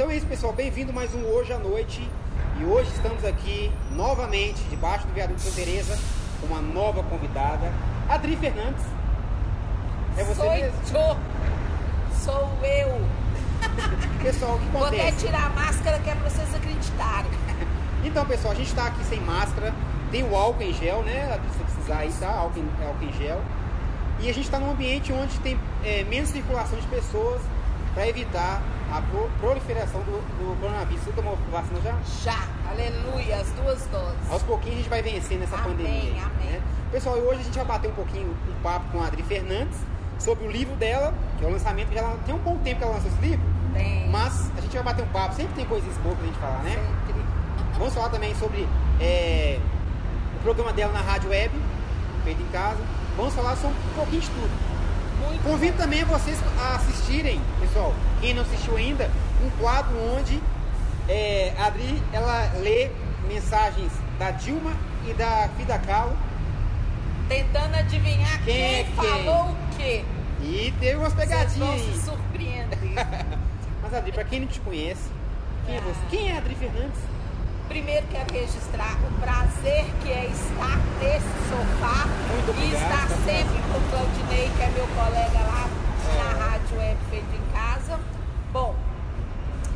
Então é isso, pessoal. Bem-vindo mais um Hoje à Noite. E hoje estamos aqui novamente, debaixo do viaduto Santa Teresa, com uma nova convidada, Adri Fernandes. É você Sou mesmo? eu. Sou eu. Pessoal, o que Vou até acontece? tirar a máscara que é pra vocês acreditarem. Então, pessoal, a gente está aqui sem máscara, tem o álcool em gel, né? Se você precisar aí, tá? Álcool em, álcool em gel. E a gente está num ambiente onde tem é, menos circulação de pessoas para evitar a pro- proliferação do, do coronavírus. Você tomou vacina já? Já. Aleluia. As duas doses. Aos pouquinhos a gente vai vencendo essa Amém, pandemia. amém. né? Pessoal, e hoje a gente vai bater um pouquinho um papo com a Adri Fernandes sobre o livro dela, que é o lançamento, ela tem um bom tempo que ela lançou esse livro, Tem. mas a gente vai bater um papo, sempre tem coisas boas pra gente falar, né? Sempre. Vamos falar também sobre é, o programa dela na rádio web, feito em casa. Vamos falar sobre um pouquinho de tudo. Muito Convido também vocês a assistirem, pessoal, quem não assistiu ainda, um quadro onde é, a Adri ela lê mensagens da Dilma e da Frida Kahlo Tentando adivinhar Quem quem, é falou o quê. e teve umas Vocês vão pegadinhas se surpreender. Mas Adri, pra quem não te conhece, quem é Ah. você? Quem é a Adri Fernandes? Primeiro quero registrar o prazer que é estar nesse sofá Muito e obrigado, estar tá sempre com o Claudinei, que é meu colega lá É. na Rádio Web Feito em Casa. Bom,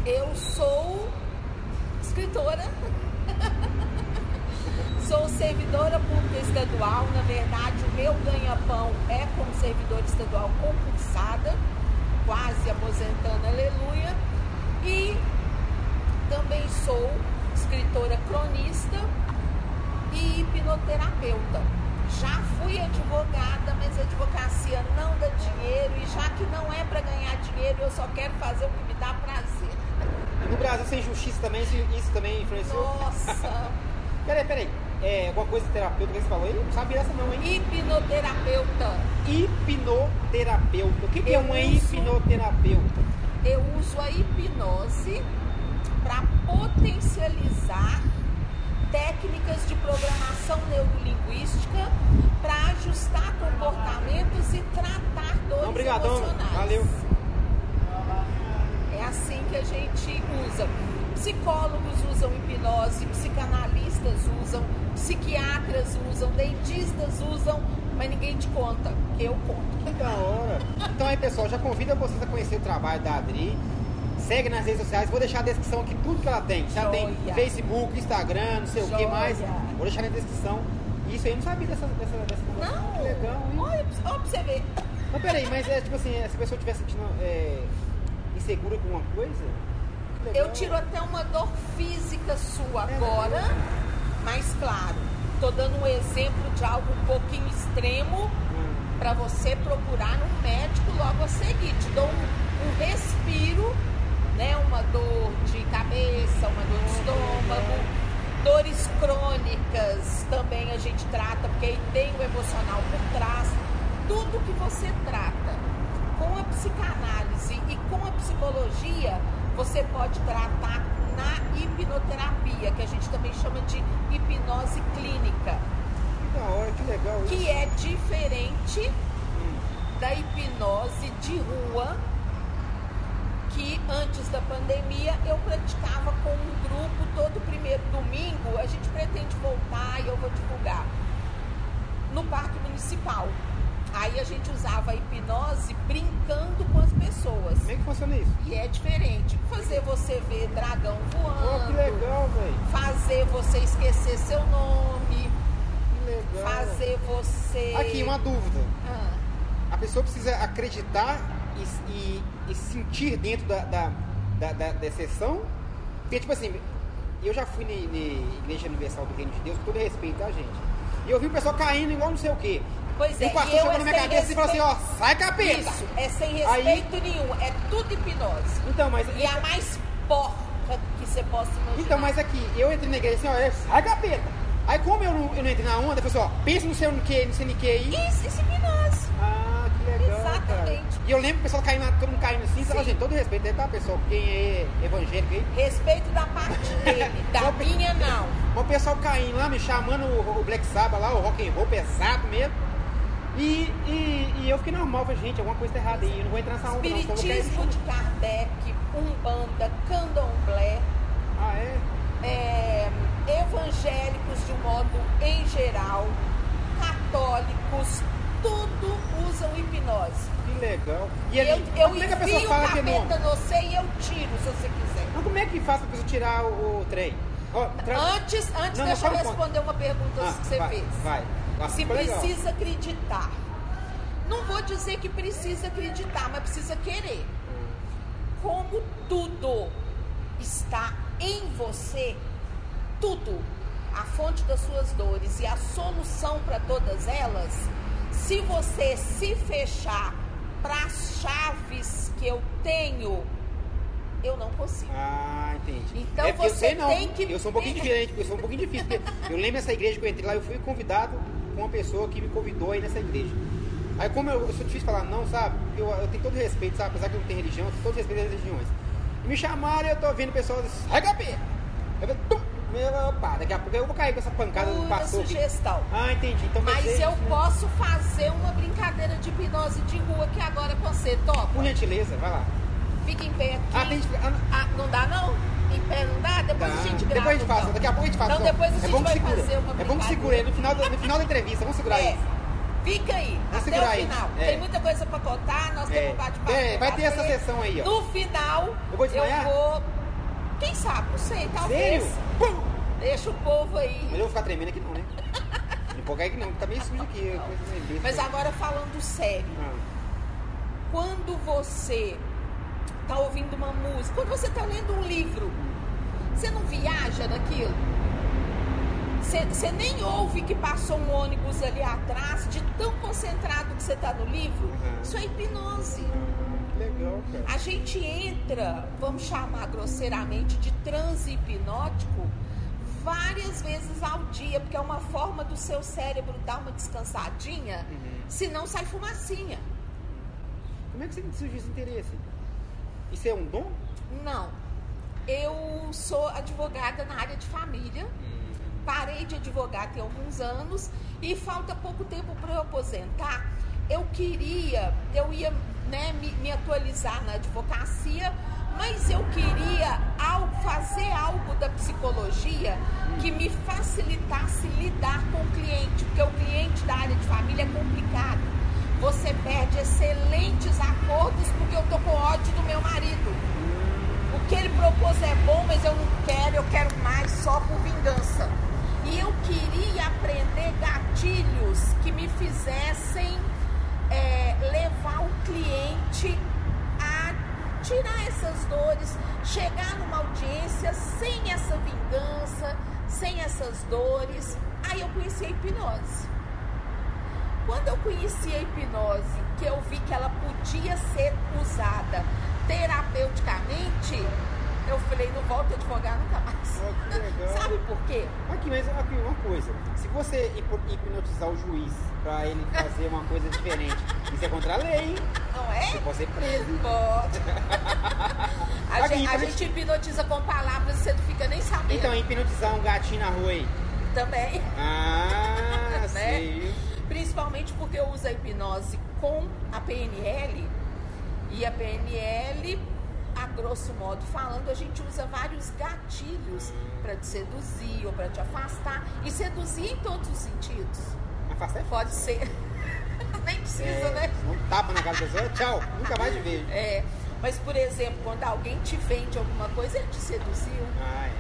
eu sou escritora, sou servidora pública estadual. Na verdade, o meu ganha-pão é como servidora estadual concursada, quase aposentando, aleluia. E também sou escritora cronista e hipnoterapeuta. Já fui advogada, mas a advocacia não dá dinheiro e já que não é para ganhar dinheiro, eu só quero fazer o que me dá prazer. No Brasil sem justiça também, isso, também influenciou? Nossa, Peraí, peraí. É, alguma coisa terapeuta que você falou aí? Não sabia essa não, hein? hipnoterapeuta. Hipnoterapeuta. O que, que é uma uso- hipnoterapeuta? Eu uso a hipnose para potencializar técnicas de programação neurolinguística para ajustar comportamentos e tratar dores obrigadão. emocionais. Valeu. É assim que a gente usa. Psicólogos usam hipnose, psicanalistas usam, psiquiatras usam, dentistas usam, mas ninguém te conta. Eu conto. Que da hora. Então aí, pessoal, já convido vocês a conhecer o trabalho da Adri. Segue nas redes sociais. Vou deixar a descrição aqui tudo que ela tem. Já tem Joia. Facebook, Instagram, não sei o que Joia. mais. Vou deixar na descrição. Isso aí eu não sabia dessa, dessa, dessa Não, Que legal, hein? olha, olha pra você ver. Mas peraí, mas é tipo assim, se a pessoa estiver sentindo é, insegura com alguma coisa. legal. Eu tiro até uma dor física sua É, agora, mas claro, tô dando um exemplo de algo um pouquinho extremo Hum. para você procurar um médico logo a seguir. Te dou um, um respiro, né? Uma dor de cabeça, uma dor de estômago, dores crônicas também a gente trata, porque aí tem o emocional por trás. Tudo que você trata com a psicanálise e com a psicologia, você pode tratar na hipnoterapia, que a gente também chama de hipnose clínica, Que da hora, que legal isso. que é diferente Hum. da hipnose de rua que antes da pandemia eu praticava com um grupo todo primeiro domingo. A gente pretende voltar e eu vou divulgar no Parque Municipal. Aí a gente usava a hipnose brincando com as pessoas. Como é que funciona isso? E é diferente. Fazer você ver dragão Oh, que voando, legal, velho. fazer você esquecer seu nome, Que legal. fazer você. Aqui, uma dúvida. Ah. A pessoa precisa acreditar e, e- e sentir dentro da, da, da, da, da sessão. Porque, tipo assim, eu já fui na Igreja Universal do Reino de Deus, com todo respeito, tá, gente? E eu vi o pessoal caindo igual não sei o quê. Pois E é, o pastor e chegou na minha cabeça e falou assim, ó, sai capeta! Isso, é sem Aí- respeito nenhum, é tudo hipnose. Então, mas... E a mais porca que você possa imaginar. Então, mas aqui, eu entrei na igreja assim, ó, é, sai capeta! Aí como eu não, eu não entrei na onda, eu falei assim, ó, pensa no seu no que, no seu que aí. Isso, isso é hipnose. Cara. E eu lembro o pessoal caindo, todo mundo caindo assim, fala, gente, todo respeito, né, tá, pessoal? Quem é evangélico aí. Respeito da parte dele, da minha não. Mas o pessoal caindo lá, me chamando o, o Black Sabbath lá, o rock and roll pesado mesmo. E, e, e eu fiquei normal, falei, gente, alguma coisa tá errada aí, eu não vou entrar nessa onda não. cair no Espiritismo de Kardec, Umbanda, Candomblé, Ah, é? é, evangélicos de um modo em geral, católicos, tudo usam hipnose. Legal. E Eu, ali, eu como é que a pessoa fala que não? no você e eu tiro, se você quiser. Mas como é que faz pra pessoa tirar o, o trem? Tra- Antes, antes Não, deixa eu responder uma pergunta Ah, que você vai, fez. Vai. Ah, Se ficou legal. precisa acreditar. Não vou dizer que precisa acreditar, mas precisa querer. Como tudo está em você, tudo, a fonte das suas dores e a solução para todas elas, se você se fechar para as chaves que eu tenho, eu não consigo. Ah, entendi. Então é você eu sei, não. tem que- Eu sou um pouquinho diferente, porque eu sou um pouquinho difícil. eu lembro dessa igreja que eu entrei lá, eu fui convidado com uma pessoa que me convidou aí nessa igreja. Aí como eu, eu sou difícil falar não, sabe? Eu, eu tenho todo respeito, sabe? Apesar que eu não tenho religião, eu tenho todo respeito às religiões. E me chamaram e eu tô vendo pessoal disse, regapi! Eu falei! Meu, opa, daqui a pouco eu vou cair com essa pancada do pastor. aqui. sugestão. Ah, entendi. Então, Mas dizer, eu né? posso fazer uma brincadeira de hipnose de rua aqui agora com você, topa? Por gentileza, vai lá. Fica em pé aqui. Ah, tem que... ah, não. Ah, não dá não? Em pé não dá? Depois Tá. a gente grava. Depois a gente faz, então. daqui a pouco a gente faz. Então depois a é gente bom que vai segura. fazer uma É bom que brincadeira. aí no final, da, no final da entrevista. Vamos segurar É. aí. Fica aí, Vamos até o final. É. Tem muita coisa pra contar, nós É. temos um bate-papo. É, vai ter essa sessão aí, ó. No final, Eu vou desmaiar? vou... Quem sabe? Não sei, talvez. Sério? Pum! Deixa o povo aí. Mas eu vou ficar tremendo aqui não, né? Empolgar aqui não, tá meio sujo aqui. besta Mas agora falando sério. Ah, quando você está ouvindo uma música, quando você está lendo um livro, você não viaja naquilo? Você, nem ouve que passou um ônibus ali atrás, de tão concentrado que você está no livro? Uhum. Isso é hipnose. cara. A gente entra, vamos chamar grosseiramente, de transe hipnótico várias vezes ao dia, porque é uma forma do seu cérebro dar uma descansadinha, Uhum. senão sai fumacinha. Como é que você surgiu esse interesse? Isso é um dom? Não. Eu sou advogada na área de família. Parei de advogar tem alguns anos e falta pouco tempo para eu aposentar. Eu queria, eu ia né, me, me atualizar na advocacia, mas eu queria ao fazer algo da psicologia que me facilitasse lidar com o cliente, porque o cliente da área de família é complicado. Você perde excelentes acordos porque eu tô com ódio do meu marido. O que ele propôs é bom, mas eu não quero, eu quero mais só por vingança. E eu queria aprender gatilhos que me fizessem é, levar o cliente a tirar essas dores, chegar numa audiência sem essa vingança, sem essas dores. Aí eu conheci a hipnose. Quando eu conheci a hipnose, que eu vi que ela podia ser usada terapeuticamente, eu falei, não volto a advogar nunca mais. Oh, que legal. Sabe por quê? Aqui, mas aqui, uma coisa. Se você hipnotizar o juiz pra ele fazer uma coisa diferente, isso é contra a lei, hein? Não é? Você pode ser preso. Pode. A, Aqui, gente, a gente hipnotiza com palavras e você não fica nem sabendo. Então, hipnotizar um gatinho na rua aí. Também. Ah, Né? sei. Principalmente porque eu uso a hipnose com a PNL. E a PNL, a grosso modo falando, a gente usa vários gatilhos para te seduzir ou para te afastar. E seduzir em todos os sentidos. Afastar é Pode ser. Nem precisa, É, né? Um tapa na cara da pessoa, tchau, nunca mais te vejo. É. Mas, por exemplo, quando alguém te vende alguma coisa, ele te seduziu. Ah, é.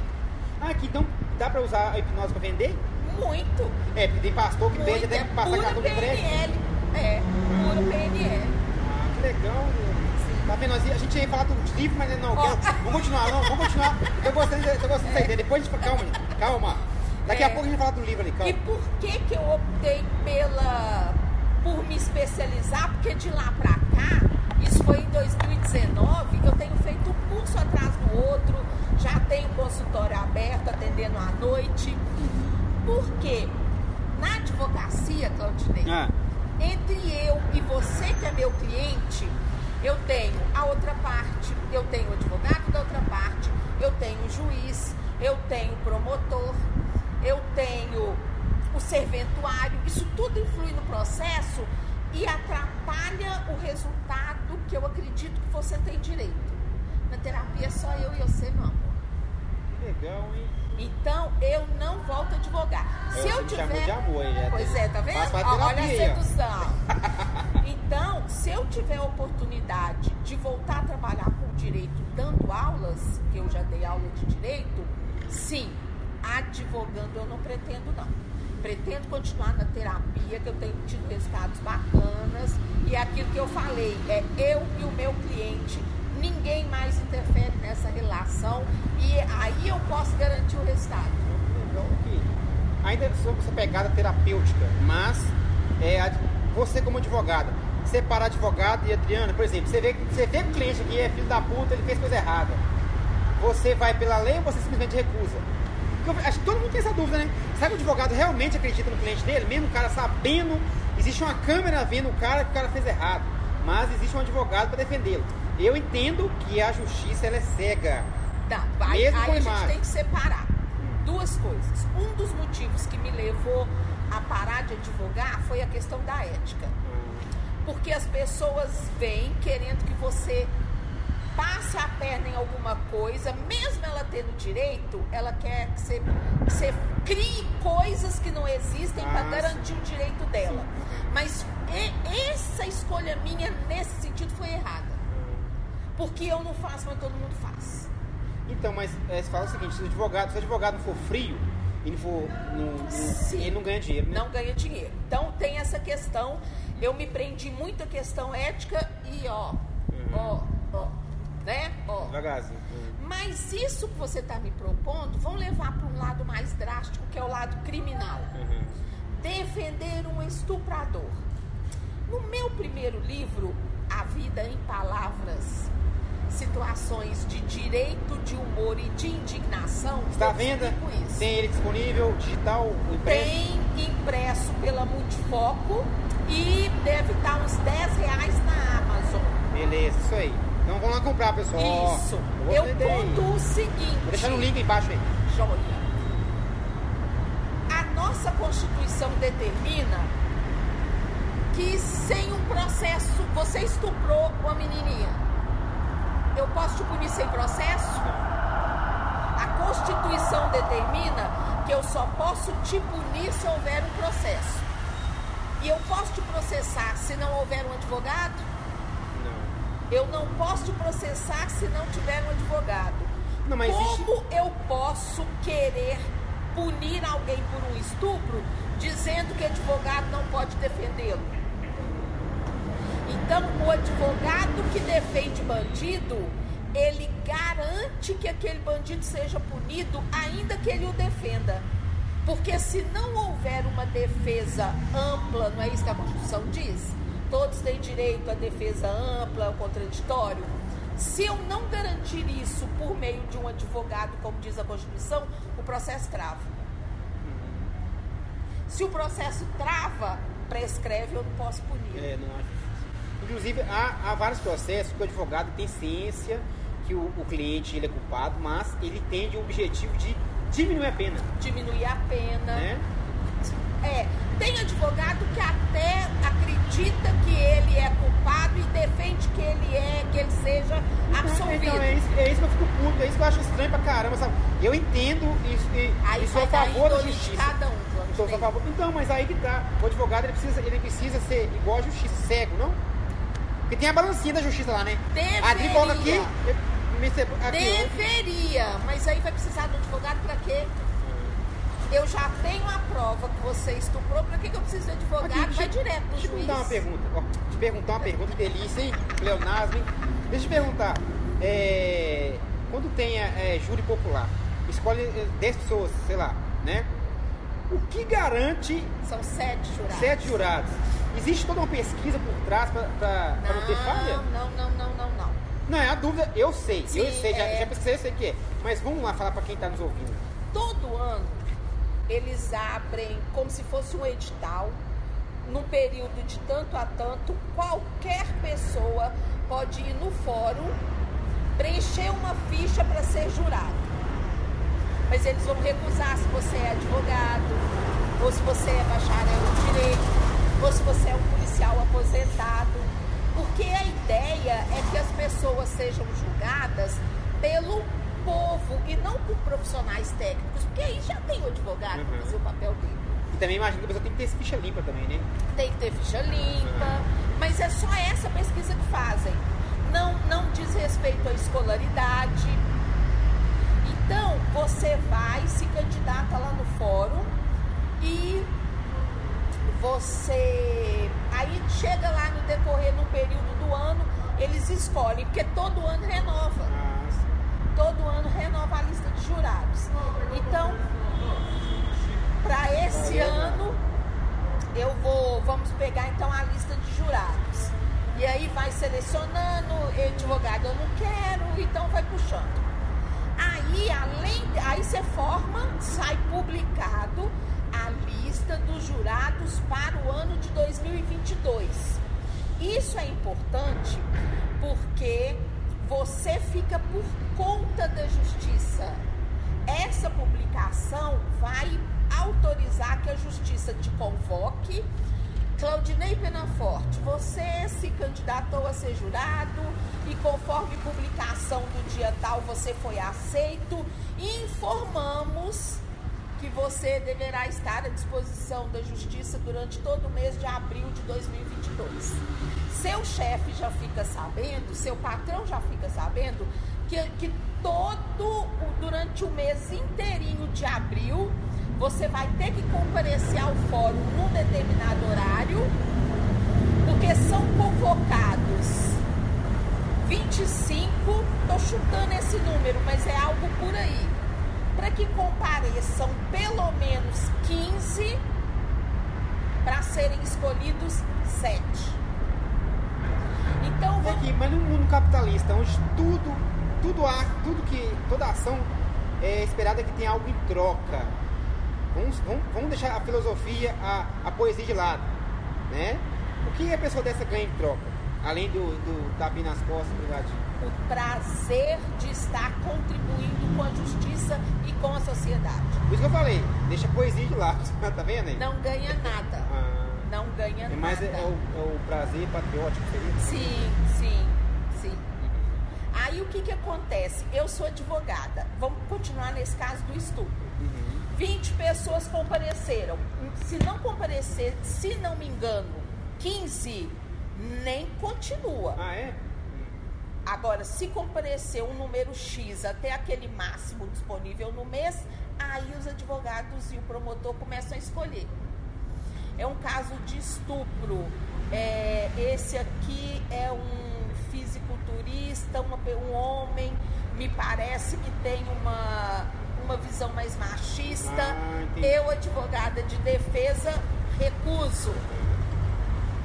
Ah, aqui, então dá pra usar a hipnose pra vender? Muito. É, porque tem pastor que vende até É passar pura cartão de crédito. PNL. É, pura PNL. Ah, que legal, meu. Tá vendo? A gente ia falar dos livros, mas não, quero, vamos continuar, não, vamos continuar. Eu gostei, gostei dessa ideia. Depois a gente calma, calma. Daqui É. a pouco a gente fala do livro ali, E calma. por que que eu optei pela por me especializar? Porque de lá pra cá, isso foi em 2019, eu tenho feito um curso atrás do outro, já tenho consultório aberto, atendendo à noite. Por quê? Na advocacia, Claudinei, Ah, entre eu e você que é meu cliente, eu tenho a outra parte, eu tenho o advogado da outra parte, eu tenho o juiz, eu tenho o promotor, eu tenho o serventuário, isso tudo influi no processo e atrapalha o resultado que eu acredito que você tem direito. Na terapia é só eu e você, meu amor. Que legal, hein? Então eu não volto a advogar. Se eu, eu tiver. De amor, aí, já pois é, tá vendo? Olha a sedução. Então, se eu tiver a oportunidade de voltar a trabalhar com direito dando aulas, que eu já dei aula de direito, sim, advogando eu não pretendo não. Pretendo continuar na terapia, que eu tenho tido resultados bacanas. E é aquilo que eu falei, é eu e o meu cliente. Ninguém mais interfere nessa relação. E aí eu posso garantir o resultado. Legal, ok. Ainda sobre essa pegada terapêutica, mas é, você como advogada, separar advogado e Adriana, por exemplo, você vê, que- você vê que o cliente aqui é filho da puta, ele fez coisa errada. Você vai pela lei ou você simplesmente recusa? Porque acho que todo mundo tem essa dúvida, né? Será que o advogado realmente acredita no cliente dele, mesmo o cara sabendo, existe uma câmera vendo o cara que o cara fez errado, mas existe um advogado para defendê-lo. Eu entendo que a justiça ela é cega. Tá, vai, Mesmo com aí a gente tem que separar duas coisas. Um dos motivos que me levou a parar de advogar foi a questão da ética. Porque as pessoas vêm querendo que você passe a perna em alguma coisa, mesmo ela tendo direito, ela quer que você, que você crie coisas que não existem para Ah, garantir o direito dela. Mas e- essa escolha minha nesse sentido foi errada. Porque eu não faço, mas todo mundo faz. Então, mas é, você fala o seguinte, se o advogado, se o advogado não for frio, e não for. Não, ele não ganha dinheiro, né? não ganha dinheiro. Então tem essa questão. Eu me prendi muito à questão ética e ó, ó, ó, né? Ó. Devagarzinho. Mas isso que você está me propondo, vão levar para um lado mais drástico, que é o lado criminal. Uhum. Defender um estuprador. No meu primeiro livro, A Vida em Palavras, situações de direito, de humor e de indignação, Está à eu venda? Tem ele disponível, digital, impresso? Tem impresso pela Multifoco e deve estar uns 10 reais na Amazon. Beleza, isso aí. Então vamos lá comprar, pessoal. Isso. Eu aí. conto o seguinte. Vou deixar no link aí embaixo aí. Joia. A nossa Constituição determina que sem um processo, você estuprou uma menininha. Eu posso te punir sem processo? A Constituição determina que eu só posso te punir se houver um processo. E eu posso te processar se não houver um advogado? Não. Eu não posso te processar se não tiver um advogado. Não, mas existe- Como eu posso querer punir alguém por um estupro dizendo que advogado não pode defendê-lo? Então, o advogado que defende bandido, ele garante que aquele bandido seja punido, ainda que ele o defenda. Porque se não houver uma defesa ampla, não é isso que a Constituição diz? Todos têm direito à defesa ampla, ao contraditório. Se eu não garantir isso por meio de um advogado, como diz a Constituição, o processo trava. Se o processo trava, prescreve, eu não posso punir. É, não acho. Inclusive, há, há vários processos que o advogado tem ciência que o, o cliente ele é culpado, mas ele tem o objetivo de diminuir a pena, Diminuir a pena. né? É, tem advogado que até acredita que ele é culpado e defende que ele é, que ele seja absolvido. Então, é isso, é isso que eu fico puto, é isso que eu acho estranho pra caramba, sabe? Eu entendo isso e, Aí sou a favor da justiça. cada um, Então, sou a favor. então, mas aí que tá. O advogado ele precisa, ele precisa ser igual a justiça, cego, não? Porque tem a balancinha da justiça lá, né? Deveria. A aqui, eu- me aqui. Deveria, mas aí vai precisar de um advogado pra quê? Eu já tenho a prova que você estuprou, pra que, que eu preciso de advogado? Aqui, vai direto no Deixa eu juiz. te dar uma pergunta. Ó, te perguntar uma pergunta, delícia, hein? Pleonasmo, hein? Deixa eu te perguntar. É, quando tem é, júri popular, escolhe é, 10 pessoas, sei lá, né? O que garante São sete jurados. sete jurados? Existe toda uma pesquisa por trás para não, ter falha? Não, não, não, não, não. Não, é a dúvida, eu sei, eu Sim, sei, já, é. já pesquisei, eu sei o que é. Mas vamos lá falar para quem está nos ouvindo. Todo ano eles abrem como se fosse um edital, num período de tanto a tanto, qualquer pessoa pode ir no fórum, preencher uma ficha para ser jurado. Mas eles vão recusar se você é advogado, ou se você é bacharel em direito, ou se você é um policial aposentado. Porque a ideia é que as pessoas sejam julgadas pelo povo e não por profissionais técnicos, porque aí já tem o advogado Uhum. para fazer o papel dele. E também imagino que a pessoa tem que ter ficha limpa também, né? Tem que ter ficha limpa, mas é só essa pesquisa que fazem. Não, não diz respeito à escolaridade. Então, você vai, se candidata lá no fórum e você. Aí chega lá no decorrer, no período do ano, eles escolhem, porque todo ano renova. Ah. Todo ano renova a lista de jurados. Então, para esse ano, eu vou. Vamos pegar então a lista de jurados. E aí vai selecionando, advogado eu não quero, então vai puxando. Aí, além, aí você forma, sai publicado lista dos jurados para o ano de 2022. Isso é importante porque você fica por conta da justiça. Essa publicação vai autorizar que a justiça te convoque. Claudinei Penaforte, você se candidatou a ser jurado e conforme publicação do dia tal você foi aceito informamos que você deverá estar à disposição da justiça durante todo o mês de abril de 2022. Seu chefe já fica sabendo, seu patrão já fica sabendo que, que todo durante o mês inteirinho de abril você vai ter que comparecer ao fórum num determinado horário, porque são convocados 25, tô chutando esse número, mas é algo por aí, para que compareçam pelo menos 15 para serem escolhidos 7. Então, Mas vamos aqui, mas no mundo capitalista, onde tudo, tudo há, tudo que, toda ação é esperada que tenha algo em troca. Vamos, vamos, vamos deixar a filosofia, a, a poesia de lado, né? O que a pessoa dessa ganha em troca? Além do, do tapinha nas costas, brigadinho. o prazer de estar contribuindo com a justiça e com a sociedade. Por isso que eu falei, deixa a poesia de lado, tá vendo aí? Não ganha nada. Ah, Não ganha é é, nada. é o, é o prazer patriótico, seria? Sim, sim, sim. Aí o que que acontece? Eu sou advogada. Vamos continuar nesse caso do estupro. Uhum. 20 pessoas compareceram. Se não comparecer, se não me engano, 15 nem continua. Ah, é? Agora, se comparecer um número X até aquele máximo disponível no mês, aí os advogados e o promotor começam a escolher. É um caso de estupro. É, esse aqui é um fisiculturista, uma um homem, me parece que tem uma, uma visão mais machista. Ah. Eu, advogada de defesa, recuso.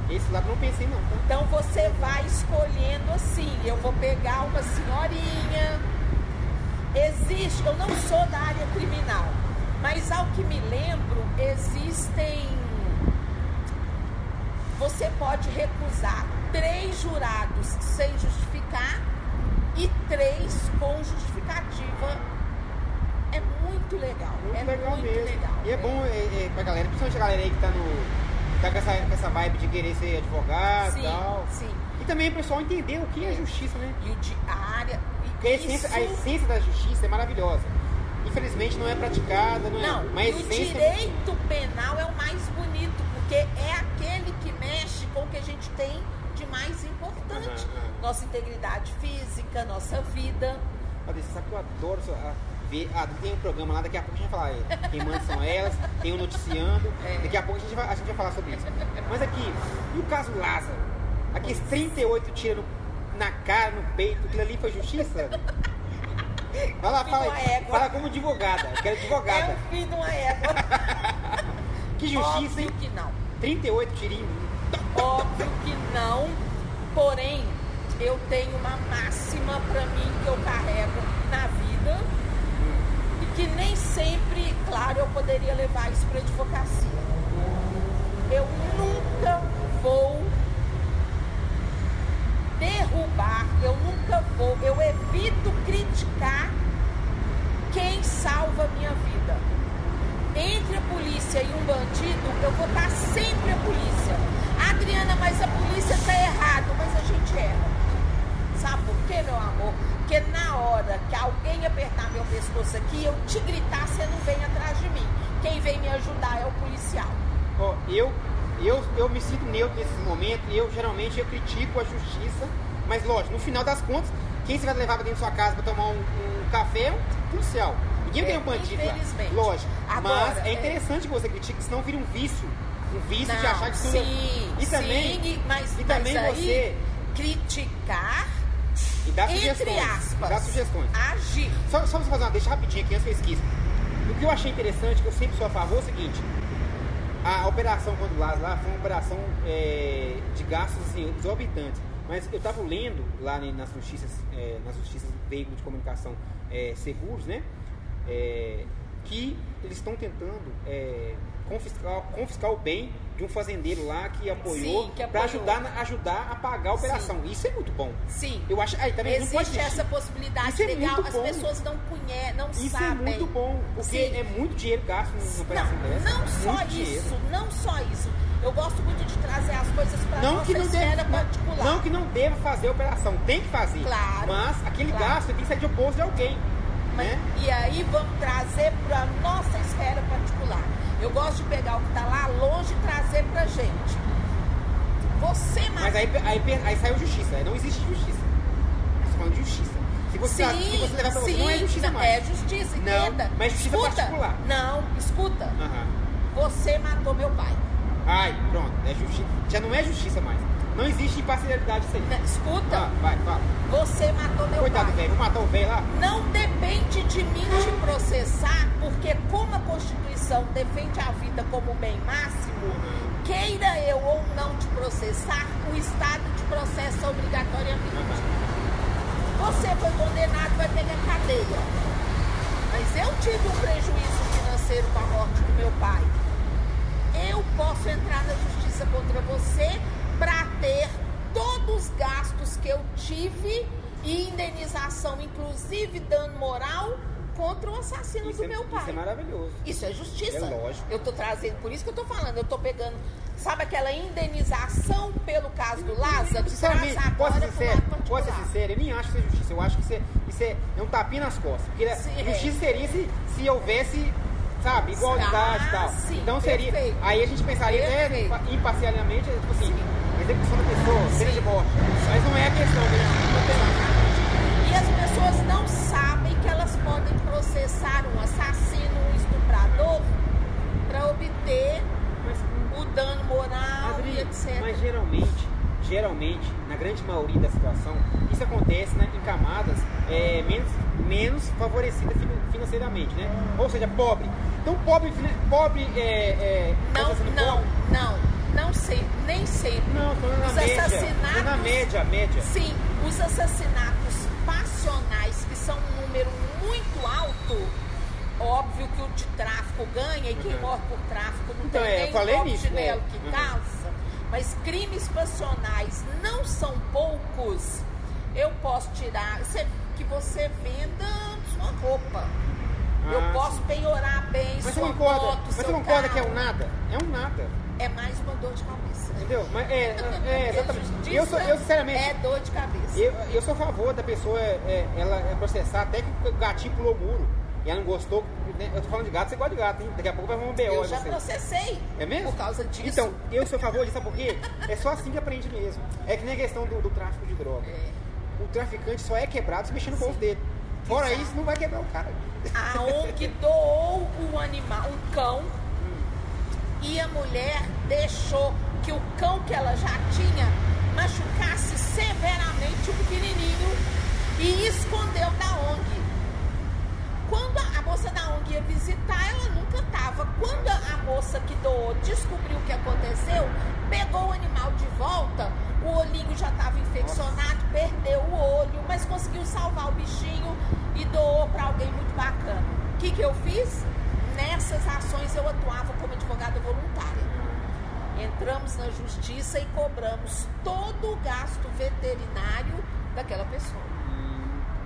Esse lado eu não pensei não, tá? Então você vai escolhendo assim. Eu vou pegar uma senhorinha. Existe, eu não sou da área criminal, mas ao que me lembro, existem. Você pode recusar três jurados sem justificar e três com justificativa. É muito legal. Muito é legal muito mesmo. legal. E é bom é, é, pra galera, principalmente a galera aí que tá no. Tá com essa, com essa vibe de querer ser advogado e tal. sim. E também o pessoal entender o que é justiça, né? E o de área. Porque a essência, a essência da justiça é maravilhosa. Infelizmente não é praticada, não é. Não, mas a e o essência direito penal é o mais bonito, porque é aquele que mexe com o que a gente tem de mais importante. Aham. Nossa integridade física, nossa vida. Olha, você sabe que eu adoro ah, ver. Ah, tem um programa lá, daqui a pouco a gente vai falar. é, Quem manda são elas, tem um noticiando. É. Daqui a pouco a gente, vai, a gente vai falar sobre isso. Mas aqui, e o caso Lázaro? Aqueles 38 tiros na cara, no peito, aquilo ali foi justiça? Vai lá, fala, fala como advogada. Eu quero advogada. É o fim de uma égua. Que justiça, hein? Óbvio que não. 38 tirinhos. Óbvio que não. Porém, eu tenho uma máxima pra mim que eu carrego na vida que nem sempre, claro, eu poderia levar isso pra advocacia. Eu nunca vou derrubar, eu nunca vou, eu evito criticar quem salva a minha vida. Entre a polícia e um bandido, eu vou estar sempre a polícia. Adriana, mas a polícia tá errado, mas a gente erra. Sabe por quê, meu amor? Porque na hora que alguém apertar meu pescoço aqui, eu te gritar, você não vem atrás de mim. Quem vem me ajudar é o policial. Ó, eu, eu, eu me sinto neutro nesse momento e eu geralmente eu critico a justiça, mas lógico, no final das contas, quem você vai levar pra dentro da sua casa pra tomar um, um café é um policial. Ninguém É, tem um bandido lá. infelizmente. Lógico. Agora, mas é é- interessante que você critique, senão vira um vício. Um vício de Não, achar que tudo sim, E também, sim, mas, e também mas aí, você criticar, e dá entre sugestões. aspas, Dá sugestões. agir. Só, só você fazer uma deixa rapidinho aqui antes que eu esqueça. O que eu achei interessante, que eu sempre sou a favor, é o seguinte. A operação quando lá, lá foi uma operação é, de gastos assim, exorbitantes. Mas eu estava lendo lá nas notícias, é, nas notícias do veículo de comunicação é, seguros, né? É, que eles estão tentando é, confiscar, confiscar o bem de um fazendeiro lá que apoiou Sim, para ajudar, ajudar a pagar a operação. Isso é muito bom. Sim. Eu acho. Aí também não pode Existe essa possibilidade Isso é legal, muito as bom. pessoas não conhecem, não Isso sabem. é muito bom, porque Sim. é muito dinheiro gasto numa operação Não, dessa. não só muito isso, dinheiro. não só isso. Eu gosto muito de trazer as coisas para Não nossa que, não esfera particular. não que não deva fazer a operação, tem que fazer. Claro, Mas aquele claro. gasto tem que sair de bolso de alguém. Mas- né? E aí vamos trazer para nossa esfera particular. Eu gosto de pegar o que está lá longe e trazer pra gente. Você, Mas aí, aí, aí saiu justiça, aí não existe justiça. Estou falando de justiça. Se você, sim, se você levar pra você, sim, não é justiça mais. É justiça, Não, entenda. mas justiça escuta, particular. Não, escuta. Aham. Você matou meu pai. Ai, pronto, é justiça. Já não é justiça mais. Não existe imparcialidade isso aí. Né, Escuta, Ah, vai, fala. você matou meu Coitado do pai. velho, vou matar o velho lá. Não depende de mim te processar, porque como a Constituição defende a vida como bem máximo, queira eu ou não te processar, o Estado te processa obrigatoriamente. Você foi condenado, vai pegar cadeia. Mas eu tive um prejuízo financeiro com a morte do meu pai. Eu posso entrar na justiça contra você para ter todos os gastos que eu tive e indenização, inclusive dano moral, contra o assassino Isso do é, meu pai. isso é maravilhoso. Isso é justiça. É lógico. Eu tô trazendo, por isso que eu tô falando, eu tô pegando, sabe aquela indenização pelo caso do Lázaro? Sinceramente, posso ser lado posso ser sincero, eu nem acho que isso é justiça. Eu acho que isso é, isso é, é um tapinha nas costas. Porque Sim, é. justiça seria se, se houvesse, sabe, igualdade e tal. Ah, sim, então seria. perfeito. Aí a gente pensaria, né, Perfeito. imparcialmente, tipo assim, Sim. a execução da pessoa, pena de morte. Mas não é a questão, né? Não tem nada. E as pessoas não sabem que elas podem processar um assassino, um estuprador, para obter Mas, o dano moral Adri, e etc. mas geralmente, geralmente, na grande maioria da situação, isso acontece né, em camadas é, menos, menos favorecidas finan- financeiramente, né? Ou seja, pobre. Então, pobre, pobre é, é, Não, processando não, pobre. não, não sempre, nem sempre. Não, na Os média. assassinatos- na média, média. Sim, os assassinatos passionais, que são um número muito alto, óbvio que o de tráfico ganha e quem Uhum. morre por tráfico não Então, tem é, nem falei nisso, chinelo é. que Uhum. calça. Mas crimes passionais não são poucos. Eu posso tirar, você- que você venda sua roupa. Eu Ah, posso sim. penhorar bem Mas você sua concorda, moto, mas você concorda que é um nada? É um nada. É mais uma dor de cabeça. Entendeu? Mas é, é, exatamente. Eu, sou, eu sinceramente, É dor de cabeça. Eu, eu sou a favor da pessoa é, ela é processar até que o gatinho pulou o muro e ela não gostou. Eu tô falando de gato, você gosta de gato, hein? Daqui a pouco vai arrumar um BO. Eu já você. processei. É mesmo? Por causa disso. Então, eu sou a favor disso, sabe por quê? É só assim que aprende mesmo. É que nem a questão do, do tráfico de droga. É. O traficante só é quebrado se mexer no bolso dele. Fora Exato. isso, não vai quebrar o cara. A ONG doou um animal, um cão, e a mulher deixou que o cão que ela já tinha machucasse severamente o pequenininho e escondeu da ONG. Quando a, moça da ONG ia visitar, ela nunca estava. Quando a, moça que doou descobriu o que aconteceu, pegou o animal de volta, o olhinho já estava infeccionado, perdeu o olho, mas conseguiu salvar o bichinho e doou para alguém muito bacana. O que, que eu fiz? Nessas ações eu atuava como advogada voluntária. Entramos na justiça e cobramos todo o gasto veterinário daquela pessoa.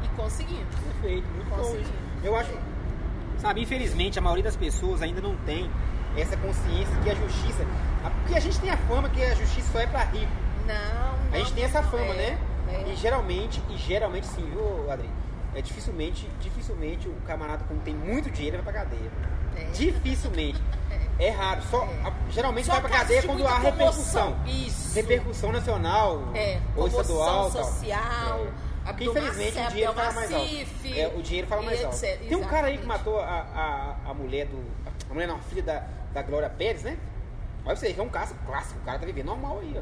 E conseguimos. Perfeito, muito bom. Eu acho, sabe, infelizmente a maioria das pessoas ainda não tem essa consciência que a justiça. a- Porque a gente tem a fama que a justiça só é pra rico. Não, não. A gente tem essa fama, é, né? é. E geralmente, e geralmente sim, viu, Adri? É dificilmente, dificilmente o camarada como tem muito dinheiro vai pra cadeia. É. Dificilmente. É raro. Só, É. a- geralmente Só vai pra cadeia de quando há repercussão. Isso. Repercussão nacional É, ou estadual. tal. social, É. Porque infelizmente o dinheiro fala mais alto. É, o dinheiro fala mais alto. Tem um cara aí que matou a, a, a mulher do. A mulher não, a filha da, da Glória Pérez, né? Olha você, que é um caso clássico, o cara tá vivendo normal aí, ó.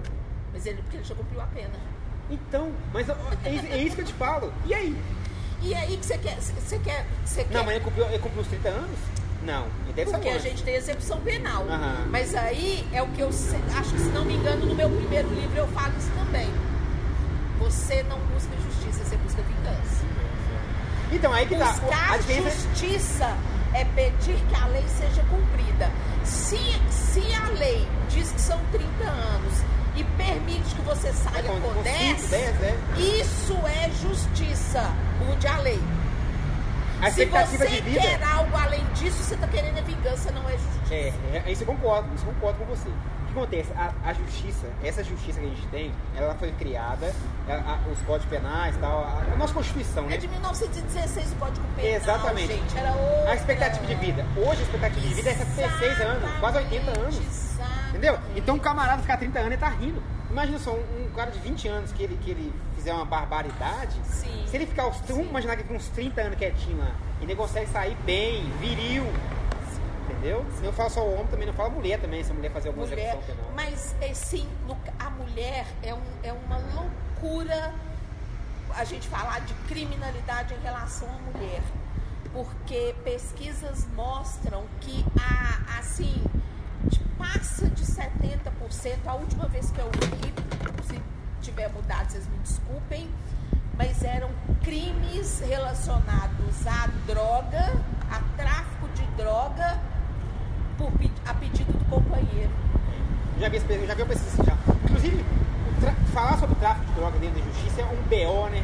Mas ele, porque ele já cumpriu a pena. Então, mas é, isso- é isso que eu te falo. E aí? E aí que você quer. Você quer. Você quer Não, mas ele cumpriu, ele cumpriu os 30 anos? Não, deve porque a gente tem execução penal. Aham. Mas aí é o que eu acho que, se não me engano, no meu primeiro livro eu falo isso também. Você não busca justiça, você busca vingança. Então, aí que tá. A Buscar diferença justiça é pedir que a lei seja cumprida. Se, se a lei diz que são 30 anos e permite que você é saia com, com com 10, 5, 10, né? isso é justiça. Mude a lei. A Se você quer algo além disso, você está querendo a vingança, não é justiça. É, é, isso eu concordo, isso eu concordo com você. O que acontece? A, a justiça, essa justiça que a gente tem, ela foi criada, a- a- os códigos penais e tal, a, nossa Constituição, É né? de 1916 o Código Penal, Exatamente. gente. Era outra. A expectativa de vida. Hoje a expectativa de vida é 76 anos, quase 80 anos. Exatamente. Entendeu? Então um camarada ficar 30 anos e tá rindo. Imagina só, um, um cara de 20 anos que ele, que ele fizer uma barbaridade. Sim. Se ele ficar uns, vamos imaginar que fica uns 30 anos quietinho lá, ele consegue sair bem, viril. Entendeu? Não fala só o homem, também não fala a mulher também, se a mulher fazer alguma mulher. execução penal. Mas é, sim, a mulher é, um- é uma loucura a gente falar de criminalidade em relação à mulher. Porque pesquisas mostram que a, assim, de- passa de 70%, a última vez que eu vi, se tiver mudado, vocês me desculpem, mas eram crimes relacionados à droga, a tráfico de droga, por, a pedido do companheiro. Já vi, esse já vi pesquisa assim já. Inclusive, falar sobre o tráfico de droga dentro da justiça é um BO, né?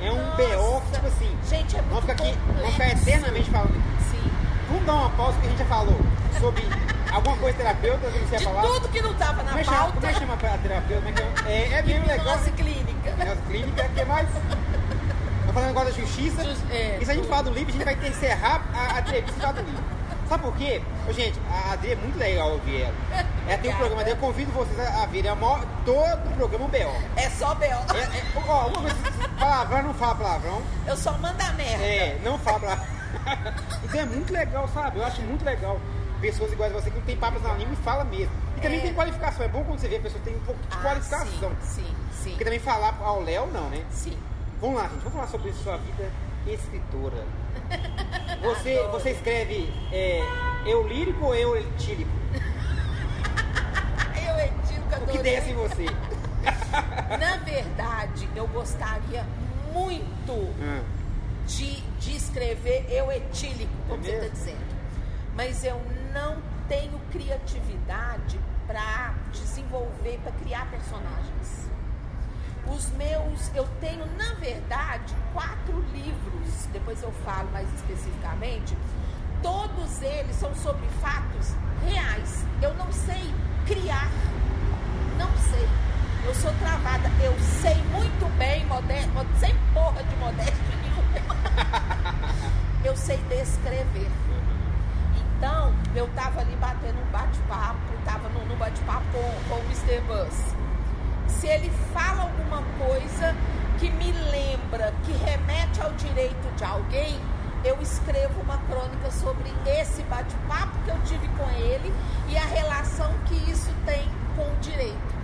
É um Nossa. BO que, tipo assim, Gente, é vamos muito ficar aqui, vamos ficar eternamente falando. Sim. Vamos dar uma pausa que a gente já falou sobre alguma coisa terapeuta que você ia falar. tudo que não estava na Como é, que chama, pauta. como é que chama a terapeuta? É, é? é, é mesmo legal. Hipnose clínica. Hipnose clínica, que é mais. Tô falando agora da justiça. Jus- é, e se a gente falar do livro, a gente vai ter que encerrar a, a entrevista do livro. Sabe por quê? Ô, gente, a Adri é muito legal ouvir ela. Ela tem um programa dela, eu convido vocês a, a verem. É o maior, todo o programa é BO. É só B.O. É, é, ó, uma coisa, palavrão não fala palavrão. Eu só mando a merda. É, não fala palavrão. Então é muito legal, sabe? Eu acho muito legal. Pessoas iguais a você que não tem papas na língua e fala mesmo. E também É. tem qualificação. É bom quando você vê a pessoa tem um pouco de Ah, qualificação. Sim, sim, sim. Porque também falar ao Léo, não, né? Sim. Vamos lá, gente. Vamos falar sobre sua vida escritora. Você, Adoro. você escreve é, eu lírico ou eu etílico? Eu que eu O que desce em você? Na verdade, eu gostaria muito Ah, de, de escrever eu etílico, como É você está dizendo. Mas eu não tenho criatividade para desenvolver, para criar personagens. Os meus, eu tenho, na verdade, quatro livros, depois eu falo mais especificamente. Todos eles são sobre fatos reais. Eu não sei criar. Não sei. Eu sou travada. Eu sei muito bem, modesto, sem porra de modéstia nenhuma. eu sei descrever. Então, eu tava ali batendo um bate-papo, tava no, bate-papo com, com o Mr. Buzz. Se ele fala alguma coisa que me lembra, que remete ao direito de alguém, eu escrevo uma crônica sobre esse bate-papo que eu tive com ele e a relação que isso tem com o direito.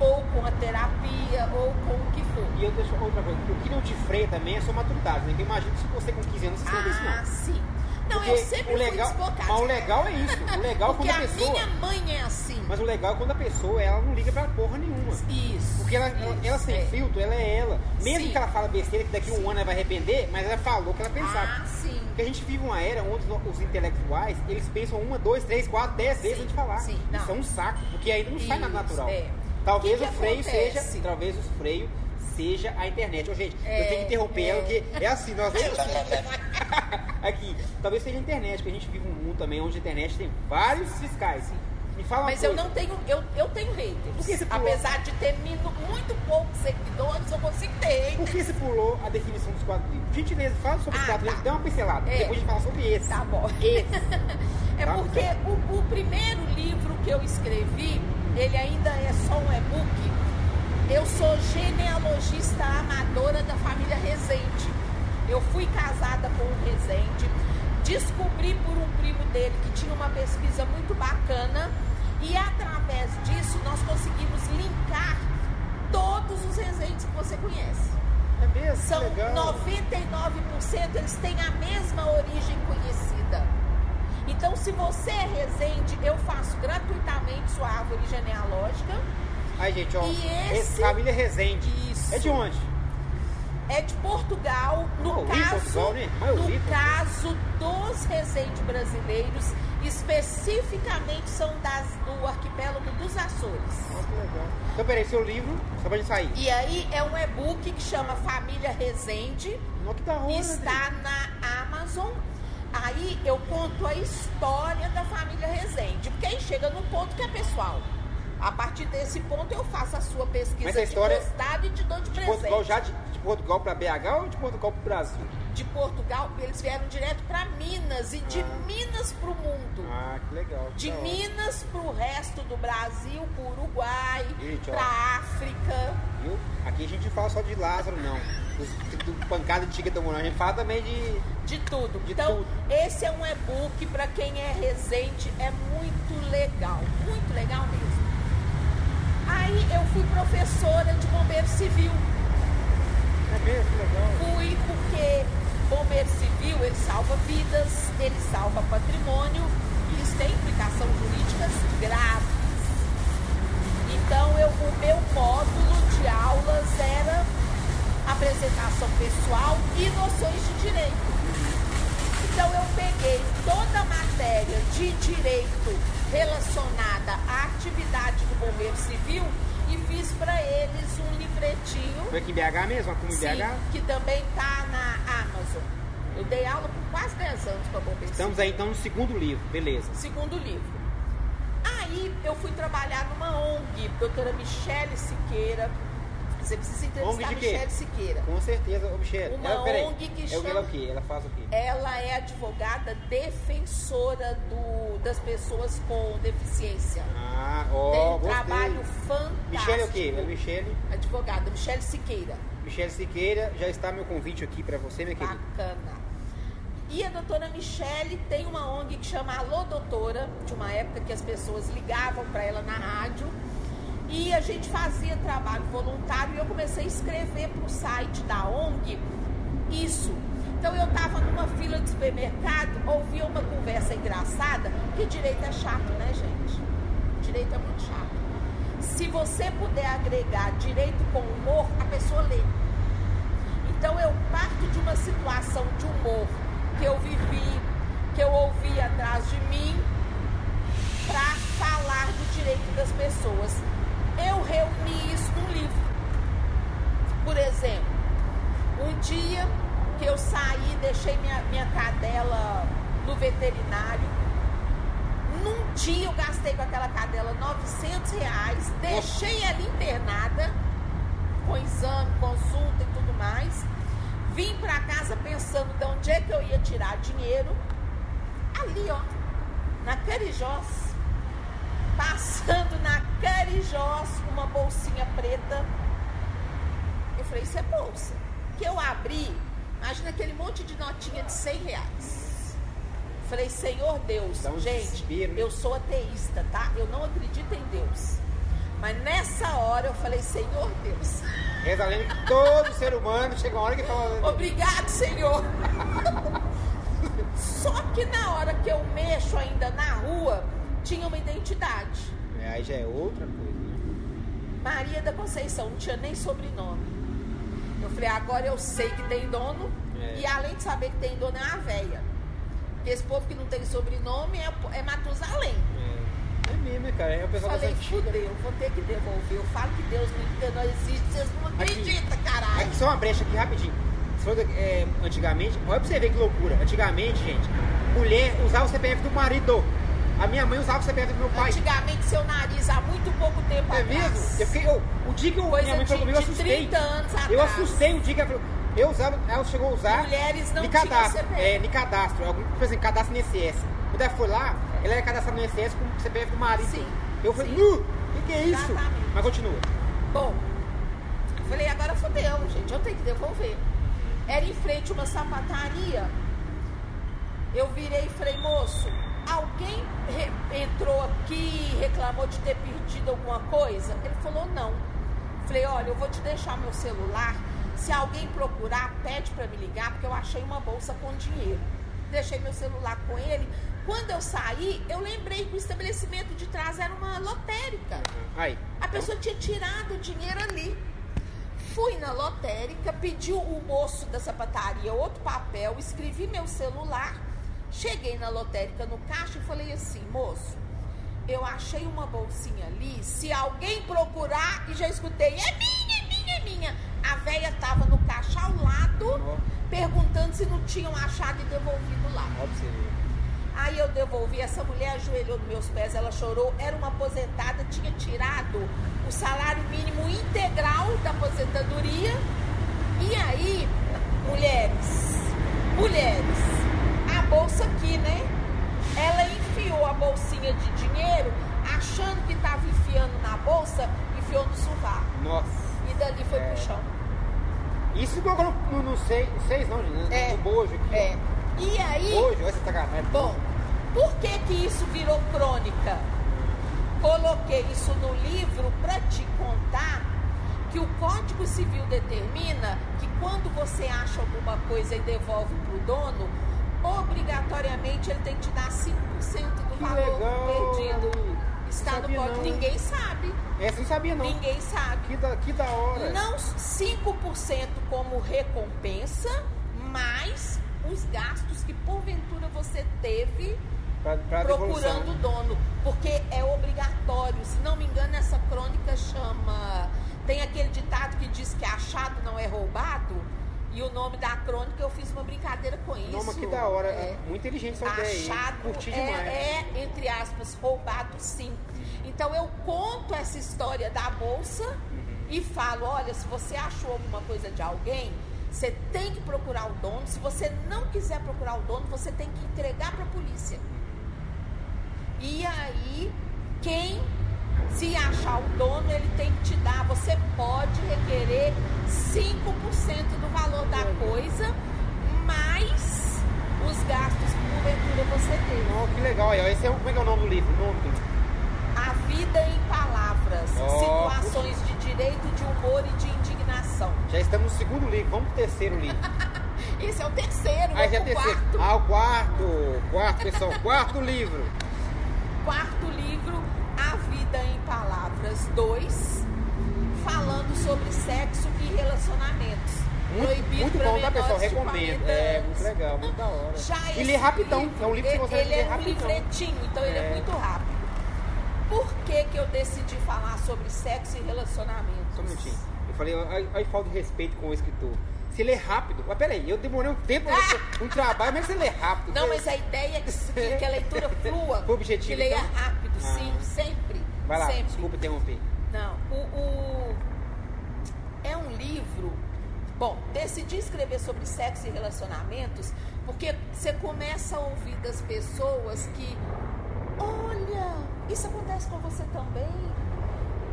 Ou com a terapia, ou com o que for. e eu deixo outra coisa. O que não te freia também é a sua maturidade, né? Eu imagino que se você com 15 anos você escreve isso, Ah, não. sim. Não, Porque eu sempre o legal. Mas o legal é isso. O legal é Porque a a pessoa. minha mãe é assim. Mas o legal é quando a pessoa ela não liga pra porra nenhuma. Isso. Porque ela, ela, isso, ela sem é. filtro, ela é ela. Mesmo Sim. que ela fala besteira, que daqui a um Sim. ano ela vai arrepender, mas ela falou o que ela pensava. Ah, sim. Porque a gente vive uma era onde os- intelectuais, eles pensam uma, dois, três, quatro, dez vezes Sim, antes de falar. sim, Isso não. é um saco, porque ainda não sai nada Isso, natural. é. Talvez Que o que freio acontece? seja. Talvez o freio seja a internet. Ô, gente, É, eu tenho que interromper é. ela, porque é assim, nós Aqui, talvez seja a internet, porque a gente vive um mundo também onde a internet tem vários fiscais. Me fala Mas eu coisa. não tenho, eu, eu tenho haters. Por que você pulou? Apesar de ter muito poucos seguidores, eu consigo ter haters. Por que você pulou a definição dos quatro livros? Gentileza, fala sobre os Ah, quatro tá. livros, dá uma pincelada. É. Depois a gente fala sobre esse. Tá bom. Esse. É Tá, porque o, o primeiro livro que eu escrevi, ele ainda é só um e-book. Eu sou genealogista amadora da família Rezende. Eu fui casada com o Rezende, descobri por um primo dele que tinha uma pesquisa muito bacana e através disso nós conseguimos linkar todos os Rezendes que você conhece. É mesmo? São que legal. 99%, eles têm a mesma origem conhecida. Então, se você é Resende, eu faço gratuitamente sua árvore genealógica. Aí, gente, ó. E esse- Família Resende. Isso. É de onde? É de Portugal, no caso, né? No caso dos Resende brasileiros, especificamente são das, do arquipélago dos Açores. Ó, que legal. Então, peraí, seu livro, só pra gente sair. E aí é um e-book que chama Família Resende. Ó, que da hora. né? está na Amazon. Aí eu conto a história da família Rezende. Porque aí chega num ponto que é pessoal. A partir desse ponto eu faço a sua pesquisa Mas a história de e te dou de De presente. Portugal já de, Portugal pra BH ou de Portugal pro Brasil? De Portugal, eles vieram direto para Minas e de Ah. Minas para o mundo. Ah, que legal. que De. Minas para o resto do Brasil, para o Uruguai, para África. Viu? Aqui a gente não fala só de Lázaro, não. Do pancada de Tica Morão. A gente fala também de. De tudo. De então, tudo. esse é um e-book para quem é resente, é muito legal, muito legal mesmo. Aí eu fui professora de bombeiro civil. Fui porque bombeiro civil, ele salva vidas, ele salva patrimônio e isso tem implicações jurídicas graves. Então, eu, o meu módulo de aulas era apresentação pessoal e noções de direito. Então eu peguei toda a matéria de direito relacionada à atividade do bombeiro civil e fiz para eles um livretinho Foi aqui em BH mesmo? Aqui em sim, BH? que também está na Amazon. Eu dei aula por quase 10 anos para bombeiro civil. Estamos aí então no segundo livro, beleza. Segundo livro. Aí eu fui trabalhar numa ONG, doutora Michele Siqueira. Você precisa entrevistar a quê? Michele Siqueira. Com certeza, ô Michele. Uma ela, peraí, ONG que chama- ela o quê? Ela faz o quê? Ela é advogada defensora do- das pessoas com deficiência. Ah, Tem ó, um gostei. trabalho fantástico. Michele é o quê? Ela, Michele, Advogada, Michele Siqueira. Michele Siqueira, já está meu convite aqui pra você, minha querida. Bacana. E a doutora Michele tem uma ONG que chama Alô Doutora, de uma época que as pessoas ligavam para ela na rádio. E a gente fazia trabalho voluntário e eu comecei a escrever para o site da ONG isso. Então eu estava numa fila de supermercado, ouvia uma conversa engraçada, que direito é chato, né, gente? Direito é muito chato. Se você puder agregar direito com humor, a pessoa lê. Então eu parto de uma situação de humor que eu vivi, que eu ouvi atrás de mim, para falar do direito das pessoas. Eu reuni isso num livro. Por exemplo, um dia que eu saí, deixei minha, minha cadela no veterinário. Num dia eu gastei com aquela cadela 900 reais, deixei ela internada, com exame, consulta e tudo mais. Vim pra casa pensando de onde é que eu ia tirar dinheiro. Ali, ó, na Carijós. Passando na Carijós, uma bolsinha preta. Eu falei, isso é bolsa. Que eu abri, imagina aquele monte de notinha de 100 reais. Falei, Senhor Deus, um gente, desespero, eu sou ateísta, tá? Eu não acredito em Deus. Mas nessa hora eu falei, Senhor Deus, Reza a que todo ser humano chega uma hora que fala. Obrigado, Senhor. Só que na hora que eu mexo ainda na rua, tinha uma identidade. É, aí já é outra coisa, né? Maria da Conceição, não tinha nem sobrenome. Eu falei, agora eu sei que tem dono. É. E além de saber que tem dono, é uma véia. Porque esse povo que não tem sobrenome é, é Matusalém. É. É mesmo, né, cara? É o pessoal Falei, das antigas. fudeu, vou ter que devolver. Eu falo que Deus não, não existe, vocês não acreditam, caralho. Aqui só uma brecha aqui rapidinho. É, antigamente, olha pra você ver que loucura. Antigamente, gente, mulher usava o CPF do marido. A minha mãe usava o CPF do meu pai. Antigamente, seu nariz, há muito pouco tempo É atrás. mesmo? Eu fiquei, eu- o dia que eu, Coisa minha mãe falou de- comigo, eu assustei. 30 anos Eu assustei o dia que ela falou. Eu usava, ela chegou a usar. Mulheres não me cadastro, CPF. É, me cadastro. Algum, por exemplo, cadastro no INSS. Quando ela foi lá, ela era cadastrada no INSS com o CPF do marido. Sim, Eu falei, nu, o que, que é isso? Exatamente. Mas continua. Bom, eu falei, agora fodeu, gente, eu tenho que devolver. Era em frente a uma sapataria. Eu virei e falei, moço, alguém entrou aqui e reclamou de ter perdido alguma coisa? Ele falou, não. Falei, olha, eu vou te deixar meu celular. Se alguém procurar, pede para me ligar, porque eu achei uma bolsa com dinheiro. Deixei meu celular com ele. Quando eu saí, eu lembrei que o estabelecimento de trás era uma lotérica. Aí. A pessoa tinha tirado o dinheiro ali. Fui na lotérica, pedi o moço da sapataria outro papel, escrevi meu celular, cheguei na lotérica no caixa e falei assim, moço, eu achei uma bolsinha ali, se alguém procurar, e já escutei, é minha, é minha, é minha. A véia tava no caixa ao lado, perguntando se não tinham achado e devolvido lá. Aí eu devolvi, essa mulher ajoelhou nos meus pés, ela chorou, era uma aposentada, tinha tirado o salário mínimo integral da aposentadoria. E aí, mulheres, mulheres, bolsa aqui, né? Ela enfiou a bolsinha de dinheiro, achando que estava enfiando na bolsa, enfiou no sovaco. Nossa. E dali foi É. pro chão. Isso não, não sei, seis não, gente. É. No bojo aqui. É. E aí. Bojo, olha essa sacanagem. Bom, por que que isso virou crônica? Coloquei isso no livro para te contar que o Código Civil determina que quando você acha alguma coisa e devolve para o dono, obrigatoriamente ele tem que te dar 5% do Que valor legal, perdido. Está no não. Ninguém sabe. Essa não sabia não. Ninguém sabe. Que da, que da hora. Não 5% como recompensa, mas os gastos que porventura você teve Pra, pra procurando o dono, porque é obrigatório. Se não me engano, essa crônica chama. Tem aquele ditado que diz que achado não é roubado. E o nome da crônica eu fiz uma brincadeira com isso. Noma, que da hora. É, Muito inteligente essa ideia achado Curti é, demais. é, entre aspas, roubado sim. Então eu conto essa história da bolsa Uhum. e falo, olha, se você achou alguma coisa de alguém, você tem que procurar o dono. Se você não quiser procurar o dono, você tem que entregar para a polícia. E aí, quem se achar o dono, ele tem que te dar. Você pode requerer 5% do valor da coisa, mais os gastos que porventura você teve. Oh, que legal. Esse é, o- como é que é o nome do livro? Nome. A vida em palavras, Ó. situações de direito, de humor e de indignação. Já estamos no segundo livro. Vamos pro terceiro livro. Esse é o terceiro, vamos já é terceiro. quarto. Ah, o quarto. Quarto, pessoal. Quarto livro. Quarto livro, Palavras 2, falando sobre sexo e relacionamentos. Muito, muito bom, tá, pessoal? Recomendo. 40 É, muito legal, muito da hora. Já e lê rapidão. livro, é um livro que você ele é um rapidão. livretinho, então ele é É. muito rápido. Por que, que eu decidi falar sobre sexo e relacionamentos? Só um minutinho. Eu falei, aí, falta de respeito com o escritor. Se lê rápido. Mas peraí, eu demorei um tempo ler um trabalho, mas você lê rápido. Não, mas a ideia é que, que, a leitura flua. Foi objetivo, Que leia então? rápido, Ah. sim, sempre. Vai lá, sempre. desculpa interromper. Não, o, o- é um livro. Bom, decidi escrever sobre sexo e relacionamentos porque você começa a ouvir das pessoas que, olha, isso acontece com você também.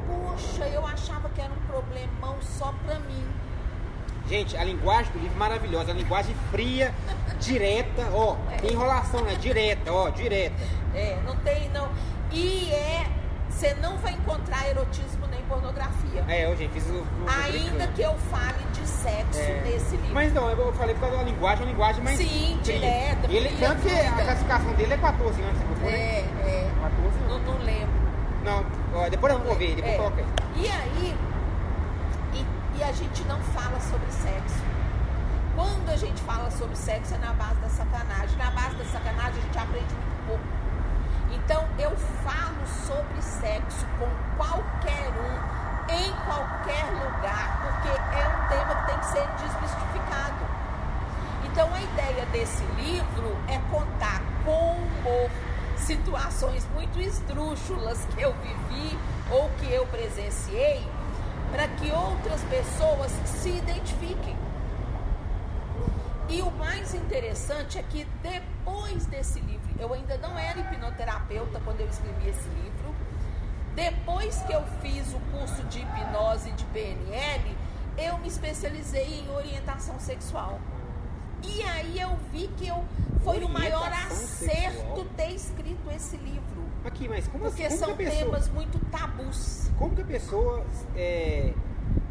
Poxa, eu achava que era um problemão só pra mim. Gente, a linguagem do livro é maravilhosa. A linguagem fria, direta, ó. Tem enrolação, né? Direta, ó, direta. É, não tem, não. E é, você não vai encontrar erotismo nem pornografia. É, ó, gente, fiz o. Ainda que eu fale de sexo É. nesse livro. Mas não, eu falei por causa da linguagem, uma linguagem mais. Sim, direta, Ele, fria, tanto que a classificação dele é 14 anos, você colocou, né? É, é. 14 Não, anos. não lembro. Não, depois eu vou ver, depois É. aí. E aí, e, e a gente não fala sobre sexo. Quando a gente fala sobre sexo é na base da sacanagem. Na base da sacanagem a gente aprende muito pouco. Então eu falo sobre sexo com qualquer um, em qualquer lugar, porque é um tema que tem que ser desmistificado. Então a ideia desse livro é contar com humor situações muito esdrúxulas que eu vivi ou que eu presenciei, para que outras pessoas se identifiquem. E o mais interessante é que depois desse livro, eu ainda não era hipnoterapeuta quando eu escrevi esse livro. Depois que eu fiz o curso de hipnose de PNL, eu me especializei em orientação sexual. E aí eu vi que eu foi o maior acerto sexual? ter escrito esse livro. Aqui, mas como Porque como são pessoa, temas muito tabus. Como que a pessoa é,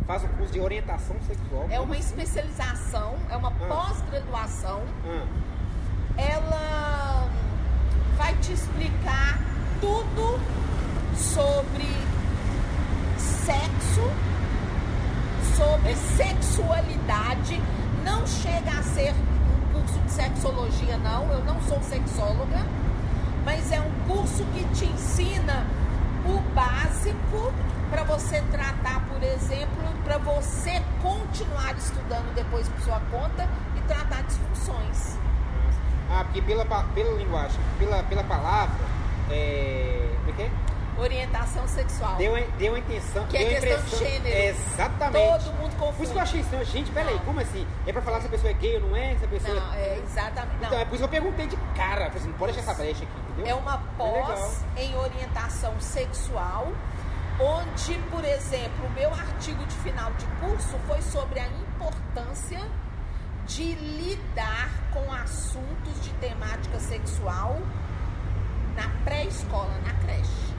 faz o curso de orientação sexual? É uma especialização, é uma Ah. pós-graduação. Ah, Ela vai te explicar tudo sobre sexo, sobre sexualidade. Não chega a ser um curso de sexologia, não. Eu não sou sexóloga, mas é um curso que te ensina o básico para você tratar, por exemplo, para você continuar estudando depois por sua conta e tratar disfunções. ah, porque pela, pela linguagem, pela, pela palavra, é, como é que é? Orientação sexual. Deu, a- deu a intenção. Que é deu a questão de impressão- gênero. Exatamente. Todo mundo confunde. Por isso que eu achei estranho. Gente, peraí, Não. como assim? É pra falar se a pessoa é gay ou não é? Se a pessoa Não, é exatamente. Não. Então, é por isso que eu perguntei de cara. Falei assim, não pode deixar essa brecha aqui, entendeu? É uma É pós em orientação sexual, onde, por exemplo, o meu artigo de final de curso foi sobre a importância de lidar com assuntos de temática sexual na pré-escola, na creche.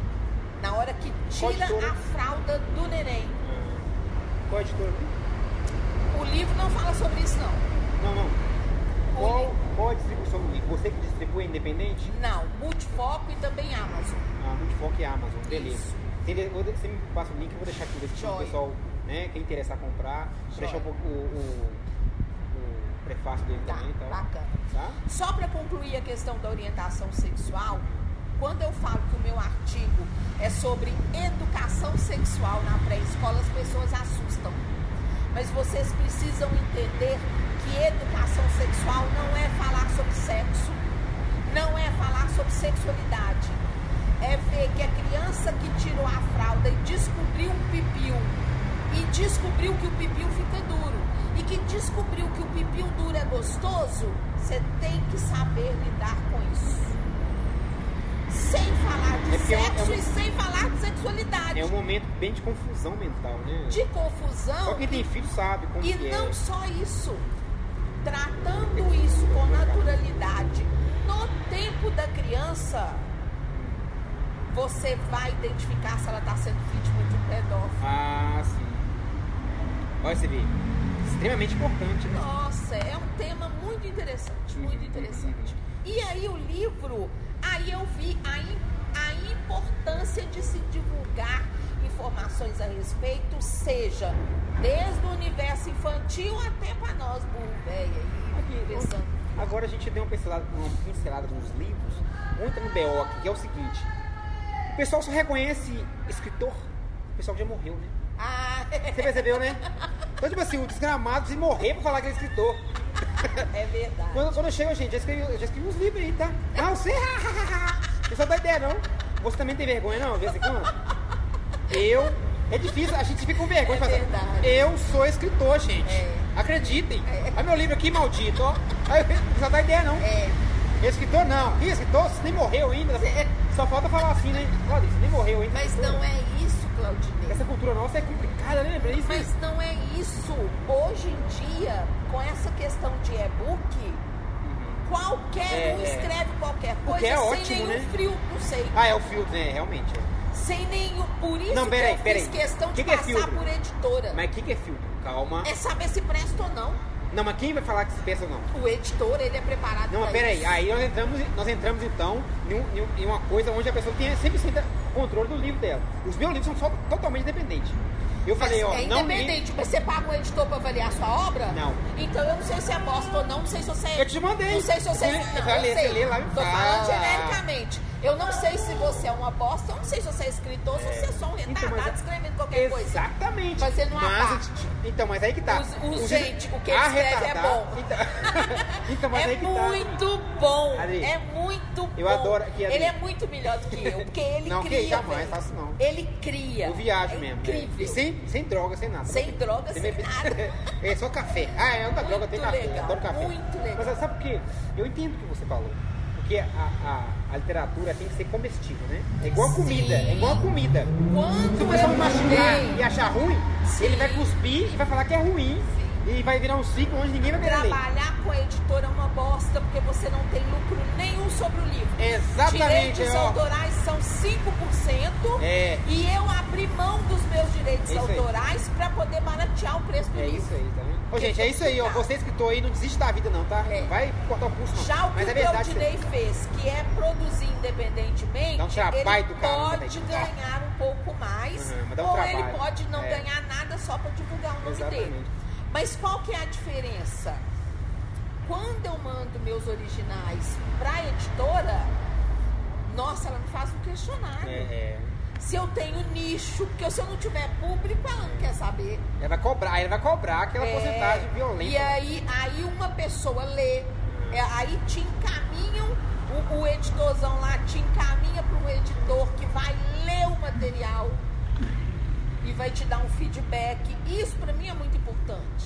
Na hora que tira a fralda do neném. Qual editora? O livro não fala sobre isso, não. Não, não. Qual, qual a distribuição do livro? Você que distribui independente? Não, Multifoco e também Amazon. Ah, Multifoco e Amazon, beleza. Isso. Tem- vou Você me passa o link, eu vou deixar aqui pro Joia. pessoal, né, quem interessar comprar. Vou deixar um pouco o, o, o prefácio dele Tá, também, tá? bacana. Tá? Só para concluir a questão da orientação sexual, quando eu falo que o meu artigo é sobre educação sexual na pré-escola, as pessoas assustam. Mas vocês precisam entender que educação sexual não é falar sobre sexo, não é falar sobre sexualidade. É ver que a criança que tirou a fralda e descobriu um pipiu e descobriu que o pipiu fica duro e que descobriu que o pipiu duro é gostoso, você tem que saber lidar com isso. Sem falar de É porque é um- sexo é um- e sem falar de sexualidade. É um momento bem de confusão mental, né? De confusão. Só quem tem filho sabe como E que não é. só isso, tratando isso com naturalidade no tempo da criança, você vai identificar se ela está sendo vítima de um pedófilo. Ah, sim. Olha, você vê. Extremamente importante, né? Nossa, é um tema muito interessante, muito interessante. E aí o livro, aí eu vi a, a importância de se divulgar informações a respeito, seja desde o universo infantil até para nós, burro velho aí. Agora a gente deu uma pincelada, uma pincelada nos livros. Entrar no BO que é o seguinte. O pessoal só reconhece escritor, o pessoal que já morreu, né? Ah, Você percebeu, né? Então, tipo assim, o desgramado se morrer pra falar que é escritor. é verdade. Quando, quando eu chego, gente, já escrevi, eu já escrevi uns livros aí, tá? Ah, você? Você só dá ideia, não? Você também tem vergonha, não? Em quando? Eu. É difícil, a gente fica com vergonha. É assim, verdade. Eu sou escritor, gente. É. Acreditem. É. Olha meu livro aqui, maldito, ó. Não só dá ideia, não. É, Escritor, não. Ih, escritor, você nem morreu ainda. É. Só falta falar assim, né? Olha, você nem morreu ainda. mas não é isso, Claudinei. Essa cultura nossa é complicada, né? Pra isso, Mas não é isso. Hoje em dia, com essa questão de e-book, qualquer É, um é. escreve qualquer coisa é sem ótimo, nenhum né? frio, não sei. Ah, é o filtro, né? Realmente. é. Sem nenhum. Por isso Não, que peraí, eu peraí. fiz questão de Que que é passar filtro? por editora. Mas o que, que é filtro? Calma. É saber se presta ou não. Não, mas quem vai falar que se pensa ou não? O editor, ele é preparado Não, mas peraí, isso. aí nós entramos, nós entramos então em, em um- uma coisa onde a pessoa tem 100% controle do livro dela. Os meus livros são só- totalmente independentes. Eu Mas falei, ó, é não independente, mas você paga um editor pra avaliar a sua obra? Não. Então eu não sei se é bosta ou não, não sei se você. Eu te mandei. Não sei se você. Lê- Não, eu ler, sei. você lê lá e Tô fala. falando genericamente. Eu não sei se você é uma bosta, eu não sei se você é escritor, se você é só um Então, retardado mas- escrevendo qualquer coisa. Exatamente. Fazendo uma mas, parte. Então, mas aí que tá. Os- os- gente, o que ele escreve é bom. Então, então mas é aí que tá. muito bom. Adri, é muito eu bom. adoro que, Adri- ele é muito melhor do que eu, porque ele Não, que cria. jamais, velho. faço não. Ele cria. Eu viajo é mesmo. Incrível. né? E sem, sem droga, sem nada. Sem droga, sem bebida. nada. é só café. Ah, é outra droga, tem café. legal, Adoro café. muito legal. Mas sabe por quê? Eu entendo o que você falou. Porque a, a, a literatura tem que ser comestível, né? É igual a Sim. comida. É igual a comida. Quando Se o pessoal mastigar e achar ruim, ele vai cuspir e vai falar que é ruim. E vai virar um ciclo onde ninguém vai querer ler. Trabalhar com a editora é uma bosta porque você não tem lucro nenhum sobre o livro. Exatamente, Direitos ó. autorais são 5% É. e eu abri mão dos meus direitos É autorais para poder baratear o preço do É livro. isso aí, tá vendo? Ô, gente, é isso aí, ó. Você escritor aí, não desiste da vida, não, tá? É. Não vai cortar o pulso, não. Já o que Mas o é verdade. Deldinei fez, que é produzir independentemente, Dá um trabalho ele do caramba, pode ganhar um pouco mais, Uhum, um ou ele trabalho. pode não É. ganhar nada só para divulgar o nome Exatamente. dele. Mas qual que é a diferença? Quando eu mando meus originais para a editora, nossa, ela me faz um questionário. É, é. Se eu tenho nicho, porque se eu não tiver público, ela não quer saber. Ela vai cobrar, ela vai cobrar aquela É, porcentagem violenta. E aí, aí uma pessoa lê, é, aí te encaminham, o, o editorzão lá te encaminha para um editor que vai ler o material e vai te dar um feedback. Isso para mim é muito importante.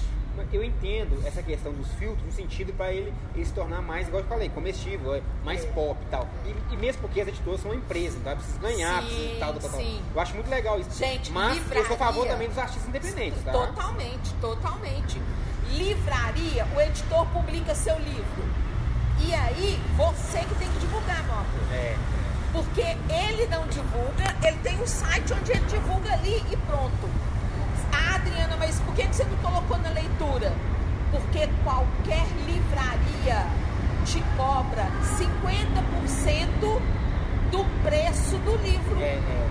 Eu entendo essa questão dos filtros no sentido para ele, ele se tornar mais, igual eu falei, comestível, é, mais pop e tal. E, e mesmo porque as editoras são uma empresa, então ela precisa ganhar, Sim, precisa tal, tal, tal, sim. Eu acho muito legal isso. Gente, Mas eu sou a favor livraria- também dos artistas independentes, tá? Totalmente, totalmente. Livraria, o editor publica seu livro. E aí, você que tem que divulgar, meu amor. É. Porque ele não divulga, ele tem um site onde ele divulga ali e pronto. Ah, Adriana, mas por que você não colocou na leitura? Porque qualquer livraria te cobra 50% do preço do livro. É, é.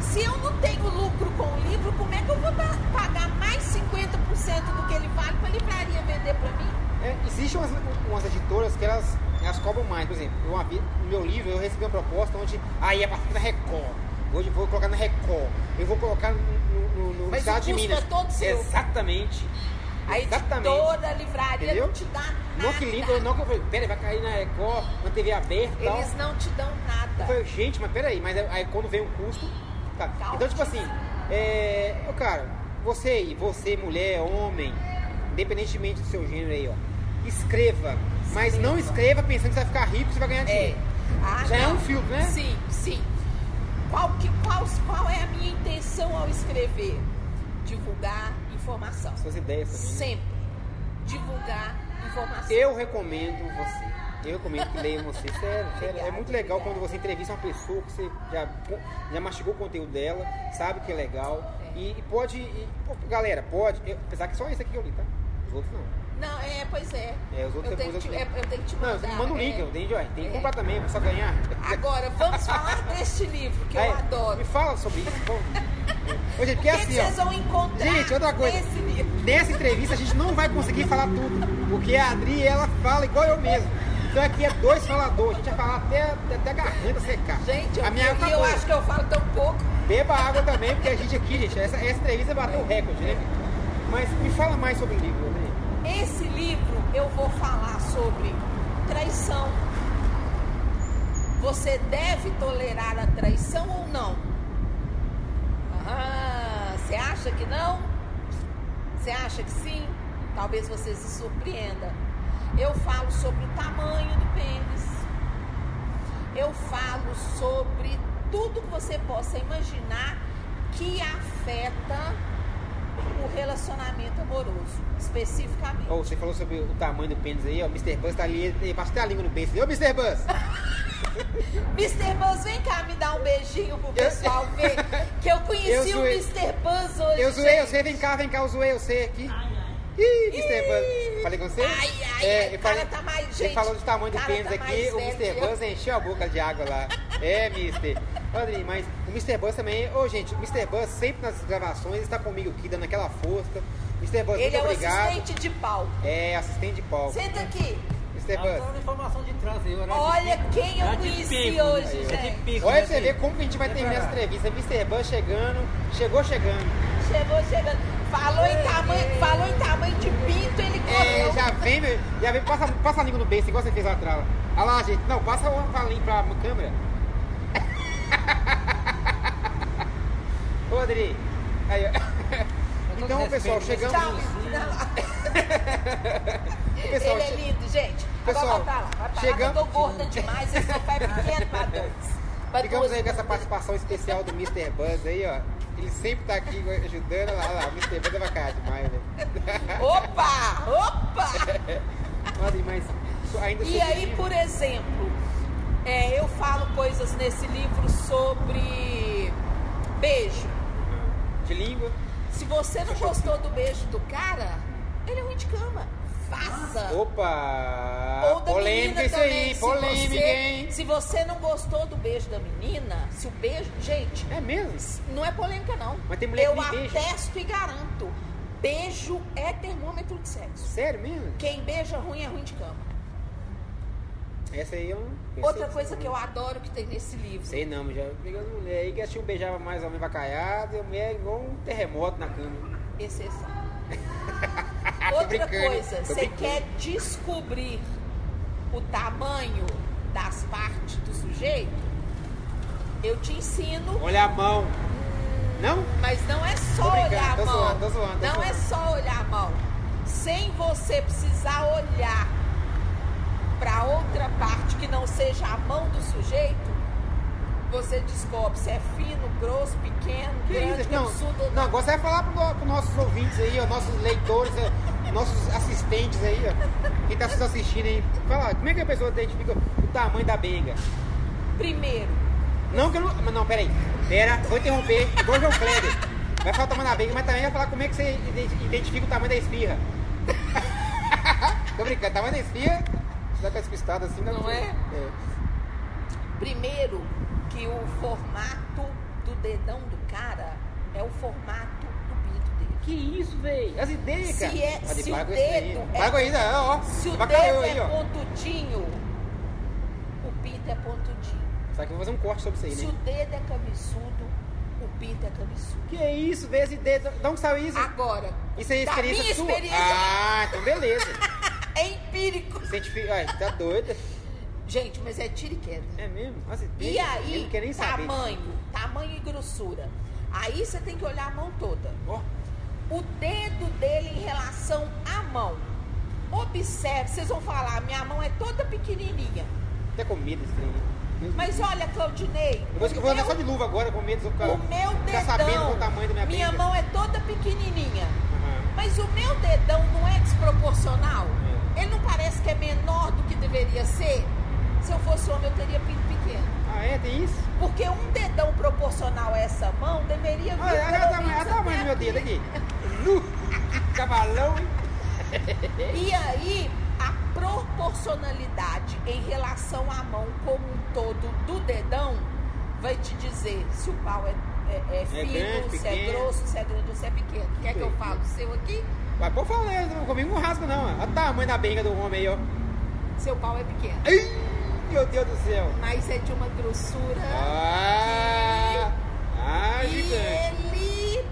Se eu não tenho lucro com o livro, como é que eu vou pa- pagar mais 50% do que ele vale para a livraria vender para mim? É, existem umas, umas editoras que elas, elas cobram mais. Por exemplo, eu, no meu livro eu recebi uma proposta onde aí é partir da Record. Hoje eu vou colocar na Record. Eu vou colocar no, no, no Mas estado o de Minas. é todo seu. Exatamente. A Exatamente. editora, a livraria Entendeu? não te dá nada. Não que livro, não que eu falei, peraí, vai cair na Record, na TV aberta e tal. Eles não te dão nada. Eu falei, gente, mas peraí, mas aí quando vem um custo. Tá. Então, tipo assim, é. ô, cara, você aí, você, mulher, homem, independentemente do seu gênero aí, ó, escreva. Mas não escreva pensando que você vai ficar rico e você vai ganhar É. dinheiro. Ah, Já é não. um filtro, né? Sim, sim. Qual, que, qual, qual é a minha intenção ao escrever? Divulgar informação. Suas ideias também. né? Sempre. Divulgar informação. Eu recomendo você. Eu recomendo que leiam você. Sério, sério. É Obrigada, muito legal obrigada. quando você entrevista uma pessoa que você já, já mastigou o conteúdo dela, sabe que é legal. É. E, e pode. e, pô, galera, pode. eu- apesar que só esse aqui que eu li, tá? Os outros não. Não, é, pois é. É, os outros eu, tenho que te, eu- é, eu tenho que te Não, mandar. você manda o link, é. eu tenho, ó, tem que É. comprar também, só ganhar. Agora, vamos falar deste livro que eu adoro. Me fala sobre isso. vamos. Ô, gente, porque O que, assim, que vocês ó. vão encontrar Gente, outra coisa. nesse livro? Nessa entrevista a gente não vai conseguir falar tudo, porque a Adri ela fala igual eu mesmo. Então aqui é dois faladores, a gente vai falar até, até a garganta secar. Gente, eu, a minha eu, tá eu acho que eu falo tão pouco. Beba água também, porque a gente aqui, gente, essa, essa entrevista bateu o recorde, né? Mas me fala mais sobre o livro, né? Esse livro eu vou falar sobre traição. Você deve tolerar a traição ou não? Ah, você acha que não? Você acha que sim? Talvez você se surpreenda. Eu falo sobre o tamanho do pênis. Eu falo sobre tudo que você possa imaginar que afeta o relacionamento amoroso, especificamente. Ou você falou sobre o tamanho do pênis aí, ó. O Mr. Buzz tá ali, ele passa até a língua no pênis. Ô, Mr. Buzz! Mr. Buzz, vem cá me dar um beijinho pro pessoal ver que eu conheci Eu o. Mr. Buzz hoje. Eu zoei gente. você, vem cá, vem cá, eu zoei você aqui. Ih, Mr. Buzz. Falei com você? Ai, ai, é, o eu cara falei, tá mais- Ele gente, falou do tamanho do pênis tá aqui, o Mr. Buzz encheu a boca de água lá. É, Mister. Rodrigo, mas o Mr. Buzz também. Ô, gente, o Mr. Buzz sempre nas gravações está comigo aqui, dando aquela força. Mr. Buzz, Ele muito é obrigado. assistente de palco. É, assistente de palco. Mr. Buzz. Mr. Tá Buzz. informação de trânsito aí, horário de Olha quem eu É conheci pico, hoje, é gente. pico, Olha né, pra você ver como que a gente vai terminar essa entrevista. Mr. Buzz chegando, chegou chegando. Chegou chegando. Falou em tamanho, falou em tamanho de pinto, ele É, correu. já vem, meu, já vem, passa, passa a língua no beijo, igual você fez lá atrás. Olha lá, gente. Não, passa o valinho pra câmera. Ô, Adri. Aí, ó. Então, pessoal, chegamos. Tchau, Pessoal, ele é lindo, gente. Pessoal, Agora vai pra lá. Vai pra chegamos- lá, eu tô gorda demais, esse sofá é pequeno pra dois. Pra Ficamos duas- aí com essa participação especial do Mr. Buzz aí, ó. Ele sempre tá aqui ajudando. Olha lá, olha lá, Mr. Buzz é bacana demais, velho. Opa! Opa! Olha, mas ainda E aí, livro. por exemplo, é, eu falo coisas nesse livro sobre beijo. De língua. Se você não gostou do beijo do cara, ele é ruim de cama. Faça! Opa! Ou da polêmica isso aí, se polêmica, você, hein? Se você não gostou do beijo da menina, se o beijo. Gente, É mesmo? não é polêmica, não. Mas tem mulher Eu que beija. atesto e garanto. Beijo é termômetro de sexo. Sério mesmo? Quem beija ruim é ruim de cama. Essa aí não. pensei Outra coisa que eu adoro que tem nesse livro. Sei não, mas já pegando mulher aí que um beijava mais homem vacaiado e a mulher é igual um terremoto na cama. Exceção. Outra coisa, você quer descobrir o tamanho das partes do sujeito? Eu te ensino, Olha a mão. Não? mas não é só olhar a mão. zoando, tô zoando, tô não é só olhar a mão. Sem você precisar olhar para outra parte que não seja a mão do sujeito, você descobre se é fino, grosso, pequeno, Que grande, isso? Não, cabeçudo. não, agora você vai falar para os nossos ouvintes aí, ó, nossos leitores, ó, nossos assistentes aí, ó. Quem tá nos assistindo aí. Fala, como é que a pessoa identifica o tamanho da benga? Primeiro, Não que eu não. Mas não, peraí. Pera, vou interromper. Igual João Kleber. Vai falar o tamanho da benga, mas também vai falar como é que você ide- identifica o tamanho da esfirra. Tô brincando, tamanho da esfirra. Você dá com despistado assim, Não pra- é? primeiro que o formato do dedão do cara é o formato do pinto dele. Que isso, velho? As ideias, Se cara. é- Pode se o aí. dedo é- ó. Se o Vai dedo aí, é ó. pontudinho, o pinto é pontudinho. Só que eu vou fazer um corte sobre isso aí, Se né? o dedo é cabeçudo, o pinto é cabeçudo. Que isso, velho? As ideias. De onde saiu isso? Agora, Isso aí é experiência minha sua? experiência Ah, então beleza. é empírico. Cientifica. Ai, tá doida. Gente, mas é tiro e queda. É mesmo? Ideias. E aí, nem saber. tamanho, tamanho e grossura. Aí você tem que olhar a mão toda. Ó, o dedo dele em relação à mão. Observe, vocês vão falar, minha mão é toda pequenininha. até com medo desse trem. Deus Mas olha, Claudinei, Eu vou, eu vou andar só de luva agora com medo de ficar, o meu ficar sabendo dedão, qual o tamanho da minha minha mão é toda pequenininha. Aham. Mas o meu dedão não é desproporcional? É. Ele não parece que é menor do que deveria ser? Se eu fosse homem, eu teria pinto pequeno. Ah, é? Tem isso? Porque um dedão proporcional a essa mão deveria vir Olha, olha pelo o tamanho, olha menos o tamanho do meu dedo aqui. Nu! Cavalão, hein? E aí, a proporcionalidade em relação à mão como um todo do dedão vai te dizer se o pau é, é- é fino, grande, se é pequeno. grosso, se é grande ou se é pequeno. Quer que eu fale o seu aqui? Mas pô, falei, comigo não rasga não. Olha o tamanho da benga do homem aí, ó. Seu pau é pequeno. Ih, meu Deus do céu. Mas é de uma grossura. Ah! Ah, e gigante. ele.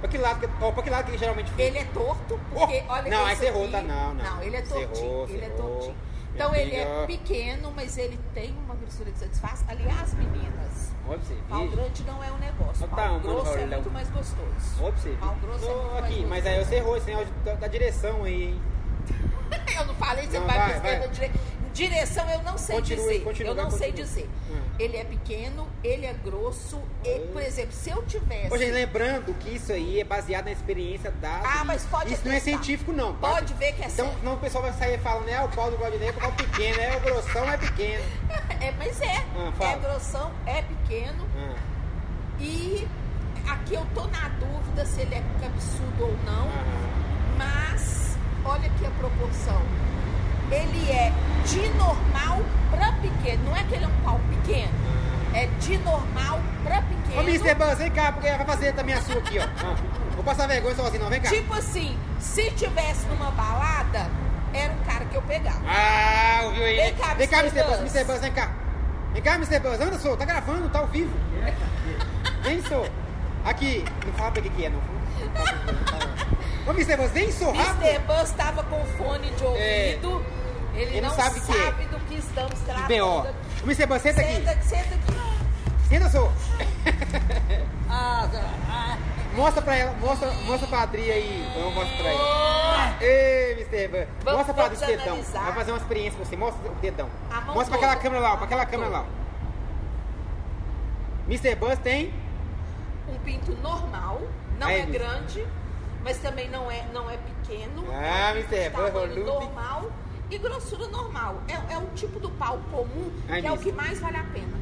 Pra que lado que, ó, pra que lado que ele geralmente fica? Ele é torto, porque Oh, olha não, que aí você errou, tá? Não, não. Não, ele é tortinho. errou, ele é você errou. tortinho. Minha Então ele amiga, é pequeno, mas ele tem uma grossura que satisfaz. Aliás, meninas, você pau grande não é um negócio. Pau do grosso é Raulão. muito mais gostoso. Ver. Pau grosso é Tô muito mais aqui, mas gostoso. aí você errou esse negócio da, da direção aí, hein? Eu não falei, você Não, vai, vai, pra esquerda, vai. Dire- Direção eu não sei Continue, dizer. continue, eu não vai, sei continue. dizer. Hum. Ele é pequeno, ele é grosso. e, por exemplo, se eu tivesse. Gente, lembrando que isso aí é baseado na experiência da. Ah, mas pode Isso não é científico, não. tá? Pode ver que é Então, sério. senão o pessoal vai sair falando, é o pau do Claudinei, é o pau pequeno, é o grossão, é pequeno. É, mas é. Fala. é grossão, é pequeno. Ah, E aqui eu tô na dúvida se ele é cabeçudo ou não. Mas olha aqui a proporção. Ele é de normal pra pequeno. Não é que ele é um pau pequeno. É de normal pra pequeno. Ô, Mr. Buzz, vem cá, porque vai fazer também a sua aqui, ó. Ah, Vou passar vergonha sozinho, não, vem cá. Tipo assim, se tivesse numa balada, era um cara que eu pegava. Ah, ouviu aí? Vem cá, vem cá, Mr. Mr. Buzz, Buzz. Mr. Buzz, vem cá. Vem cá, Mr. Buzz, anda, sou, tá gravando, tá ao vivo. Vem, sou. Aqui, não fala pra que que é, não. Ô, Mr. Buzz, vem, sou, Mr. Buzz estava com fone de ouvido. Ele, Ele não sabe sabe, o que é. do que estamos tratando. B.O. aqui. O Mr. Buzz, senta aqui. Senta, senta aqui. Senta, sou. Ah, ah, Mostra pra ela, mostra, mostra pra Adri aí. Eu mostro pra ele. Oh, Ei, Mr. Buzz. Vamos- Mostra pra Adri esse dedão. analisar. Vai fazer uma experiência com você. Mostra o dedão. Mostra pra aquela toda. câmera lá, ó, pra aquela câmera lá. toda. ó. Mr. Buzz tem. um pinto normal, não é Miss. grande, mas também não é, não é pequeno. Ah, Mr. Buzz, tamanho Lupe. normal e grossura normal. É, é o tipo do pau comum Ai, que é o que mais vale a pena.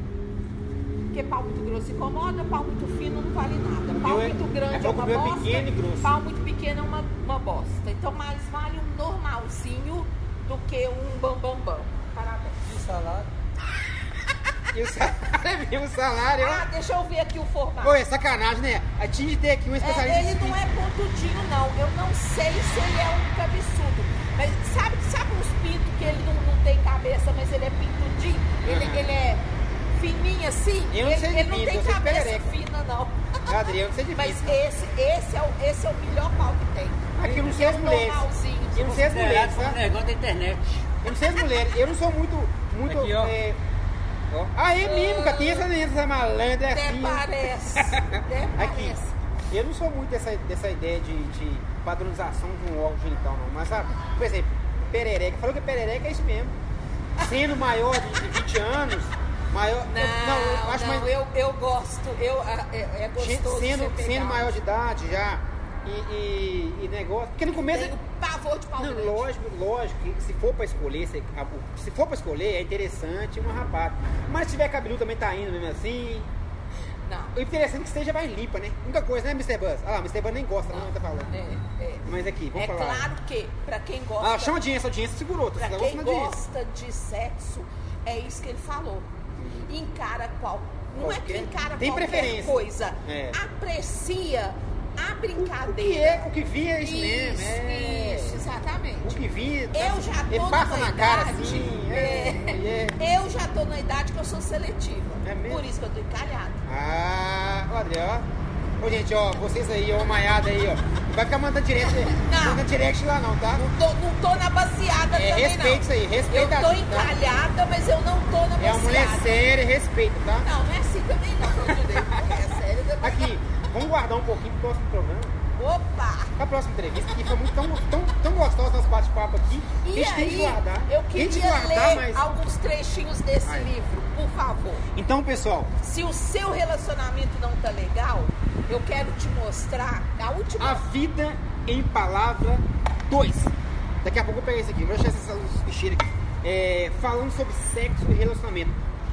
Porque pau muito grosso incomoda, pau muito fino não vale nada. Pau meu é- muito grande é é, uma é bosta. pequeno e grosso. Pau muito pequeno é uma, uma bosta. Então mais vale um normalzinho do que um bambambam. Bam, bam. Parabéns. de salário. E o salário, e o salário. Ah, deixa eu ver aqui o formato. Ô, é sacanagem, né? A tinha de ter aqui um especialista. É, ele não é pontudinho, não. Eu não sei se ele é um cabeçudo. Mas sabe, sabe uns pintos que ele não, não tem cabeça, mas ele é pintudinho? Ele, Aham. ele é fininho assim? Eu não ele sei de ele não pinto, tem sei de cabeça perereca. fina, não. Adri, eu não sei de Mas pinto. esse, esse, é o, esse é o melhor pau que tem. Aqui eu não sei é as mulheres. Eu não sei as mulheres, tá? negócio da internet. Eu não sei as mulheres. Eu não sou muito. muito Aqui, é... ó. Ah, é mesmo, cara. Tem essa, essa malandra Até assim. parece. Até Aqui. parece. Eu não sou muito dessa, dessa ideia de, de padronização de um órgão genital, não. Mas, sabe, por exemplo, perereca. Falou que perereca é isso mesmo. Sendo maior de, de 20 anos, maior. Não, eu acho não, mais. eu, eu gosto. Eu, é, é gostoso sendo, sendo maior de idade já. E, e, e negócio. Porque no começo. Tenho pavor de pau Não, grande. lógico, lógico que se for pra escolher, se, se for pra escolher, é interessante uma rapada. Mas se tiver cabeludo também tá indo mesmo assim. Não. O interessante é que esteja mais limpa, né? Única coisa, né, Mr. Buzz? Ah Mr. Buzz nem gosta, não, tá falando. É, é. Mas aqui, vamos É falar. claro que, pra quem gosta, Ah, chama a audiência, a audiência segurou, tá pra quem gosta de sexo, é isso que ele falou. Encara qual. Não é que Qualquer- encara tem qualquer preferência. coisa. É. Aprecia a O brincadeira. que é, o que vinha é isso, mesmo. É. Isso, exatamente. O que vinha. Eu já tô passa numa na cara assim. é, É. Eu já tô na idade que eu sou seletiva. É mesmo? Por isso que eu tô encalhada. Ah, Adri, ó. Ô, gente, ó, vocês aí, ó, maiada aí, ó. Não vai ficar mandando direct, Não. mandando direct lá não, tá? Não tô, não tô na baciada É, também, respeita não. isso aí, respeita Eu tô tá? encalhada, mas eu não tô na É uma mulher séria, respeita, tá? Não, não é assim também não, meu Deus. É sério também. Aqui, vamos guardar um pouquinho pro próximo programa. Opa! Pra próxima entrevista, que foi muito tão, tão, tão gostoso nosso bate-papo aqui. que a E gente tem que aí, guardar. eu queria guardar, ler mas- alguns trechinhos desse Ai. livro, por favor. Então, pessoal, Se o seu relacionamento não tá legal, eu quero te mostrar a última a vida em palavra 2. Daqui a pouco eu pego esse aqui, vou deixar essas ficheiras aqui. É, falando sobre sexo e relacionamento.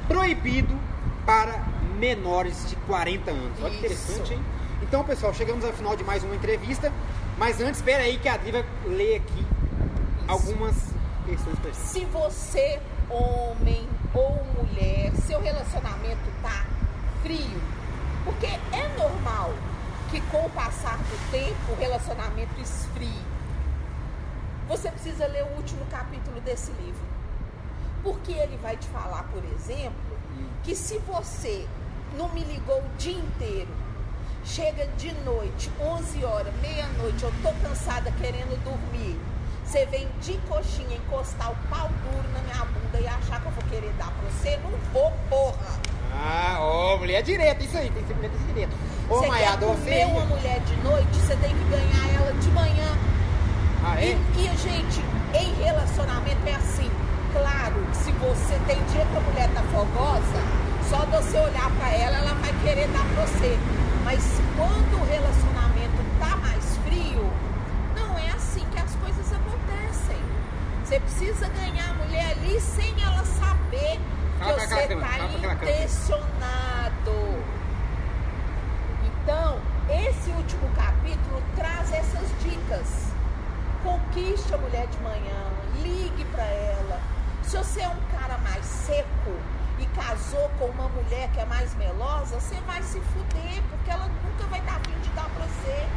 Proibido para menores de 40 anos. Olha que interessante, hein? Então, pessoal, chegamos ao final de mais uma entrevista. Mas antes, espera aí que a Adri vai ler aqui algumas questões pra gente. Se você, homem ou mulher, seu relacionamento tá frio, porque é normal que com o passar do tempo o relacionamento esfrie. Você precisa ler o último capítulo desse livro. Porque ele vai te falar, por exemplo, que se você não me ligou o dia inteiro, chega de noite, 11 horas, meia-noite, eu tô cansada querendo dormir, você vem de coxinha encostar o pau duro na minha bunda e achar que eu vou querer dar pra você, não vou, porra. Ah, ó, mulher direta, isso aí, tem que ser mulher desse direito. Ô, Você quer Maiada, você. uma mulher de noite, você tem que ganhar ela de manhã. Ah, é? E, e, gente, em relacionamento é assim. Claro, se você tem dia que a mulher tá fogosa, só você olhar pra ela, ela vai querer dar pra você. Mas quando o relacionamento tá mais frio, não é assim que as coisas acontecem. Você precisa ganhar a mulher ali sem ela saber que você tá intencionado. Então, esse último capítulo traz essas dicas. Conquiste a mulher de manhã, ligue pra ela. Se você é um cara mais seco e casou com uma mulher que é mais melosa, você vai se fuder, porque ela nunca vai dar fim de dar pra você.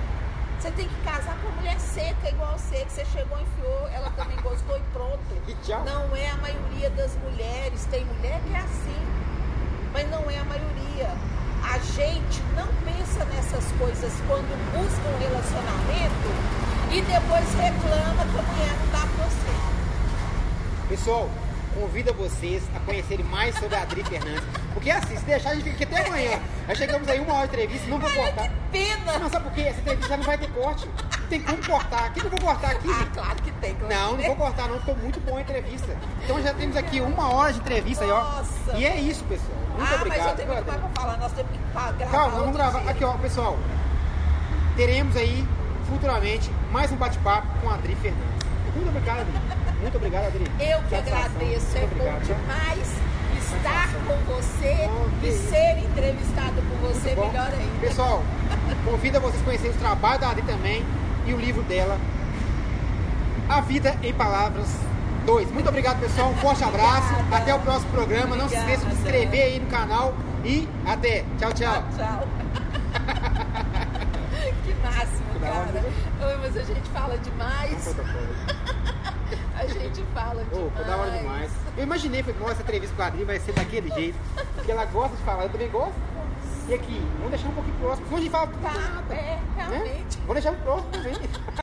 Você tem que casar com uma mulher seca igual você, que você chegou, enfiou, ela também gostou e pronto. E tchau. Não é a maioria das mulheres. Tem mulher que é assim, mas não é a maioria. A gente não pensa nessas coisas quando busca um relacionamento e depois reclama que a mulher não dá pra você. Pessoal, convido vocês a conhecerem mais sobre a Adri Fernandes. Porque assim, se deixar, a gente fica aqui até amanhã. Nós chegamos aí uma hora de entrevista, não vou Ai, cortar. que pena! Não, sabe por quê? Essa entrevista já não vai ter corte. Não tem como cortar. O que que eu vou cortar aqui, Ah, claro que tem. claro Não, não vou cortar não, ficou muito bom a entrevista. Então já temos aqui uma hora de entrevista aí, ó. Nossa. E é isso, pessoal. Muito ah, obrigado. mas eu tenho muito mais pra falar. Nós temos que gravar. Calma, vamos gravar. dia. Aqui, ó, pessoal. Teremos aí, futuramente, mais um bate-papo com a Adri Fernandes. Muito obrigado, Adri. Muito obrigado, Adri. Eu que agradeço. É bom demais estar com você Oh, e ser entrevistado por você melhor ainda. Pessoal, convido a vocês a conhecerem o trabalho da Adri também e o livro dela, A Vida em Palavras 2. Muito obrigado, pessoal. Um forte abraço. Obrigada. Até o próximo programa. Não se esqueça de se Obrigada. inscrever aí no canal e até. Tchau, tchau. Tchau. que máximo, cara. Oi, mas a gente fala demais. A gente fala demais. foi da hora demais. Eu imaginei, falei, nossa, essa entrevista com a Adri vai ser daquele jeito. Porque ela gosta de falar, eu também gosto. E aqui, vamos deixar um pouquinho próximo. Gente fala tudo Tá, nada. é, né? realmente. Vamos deixar o próximo também.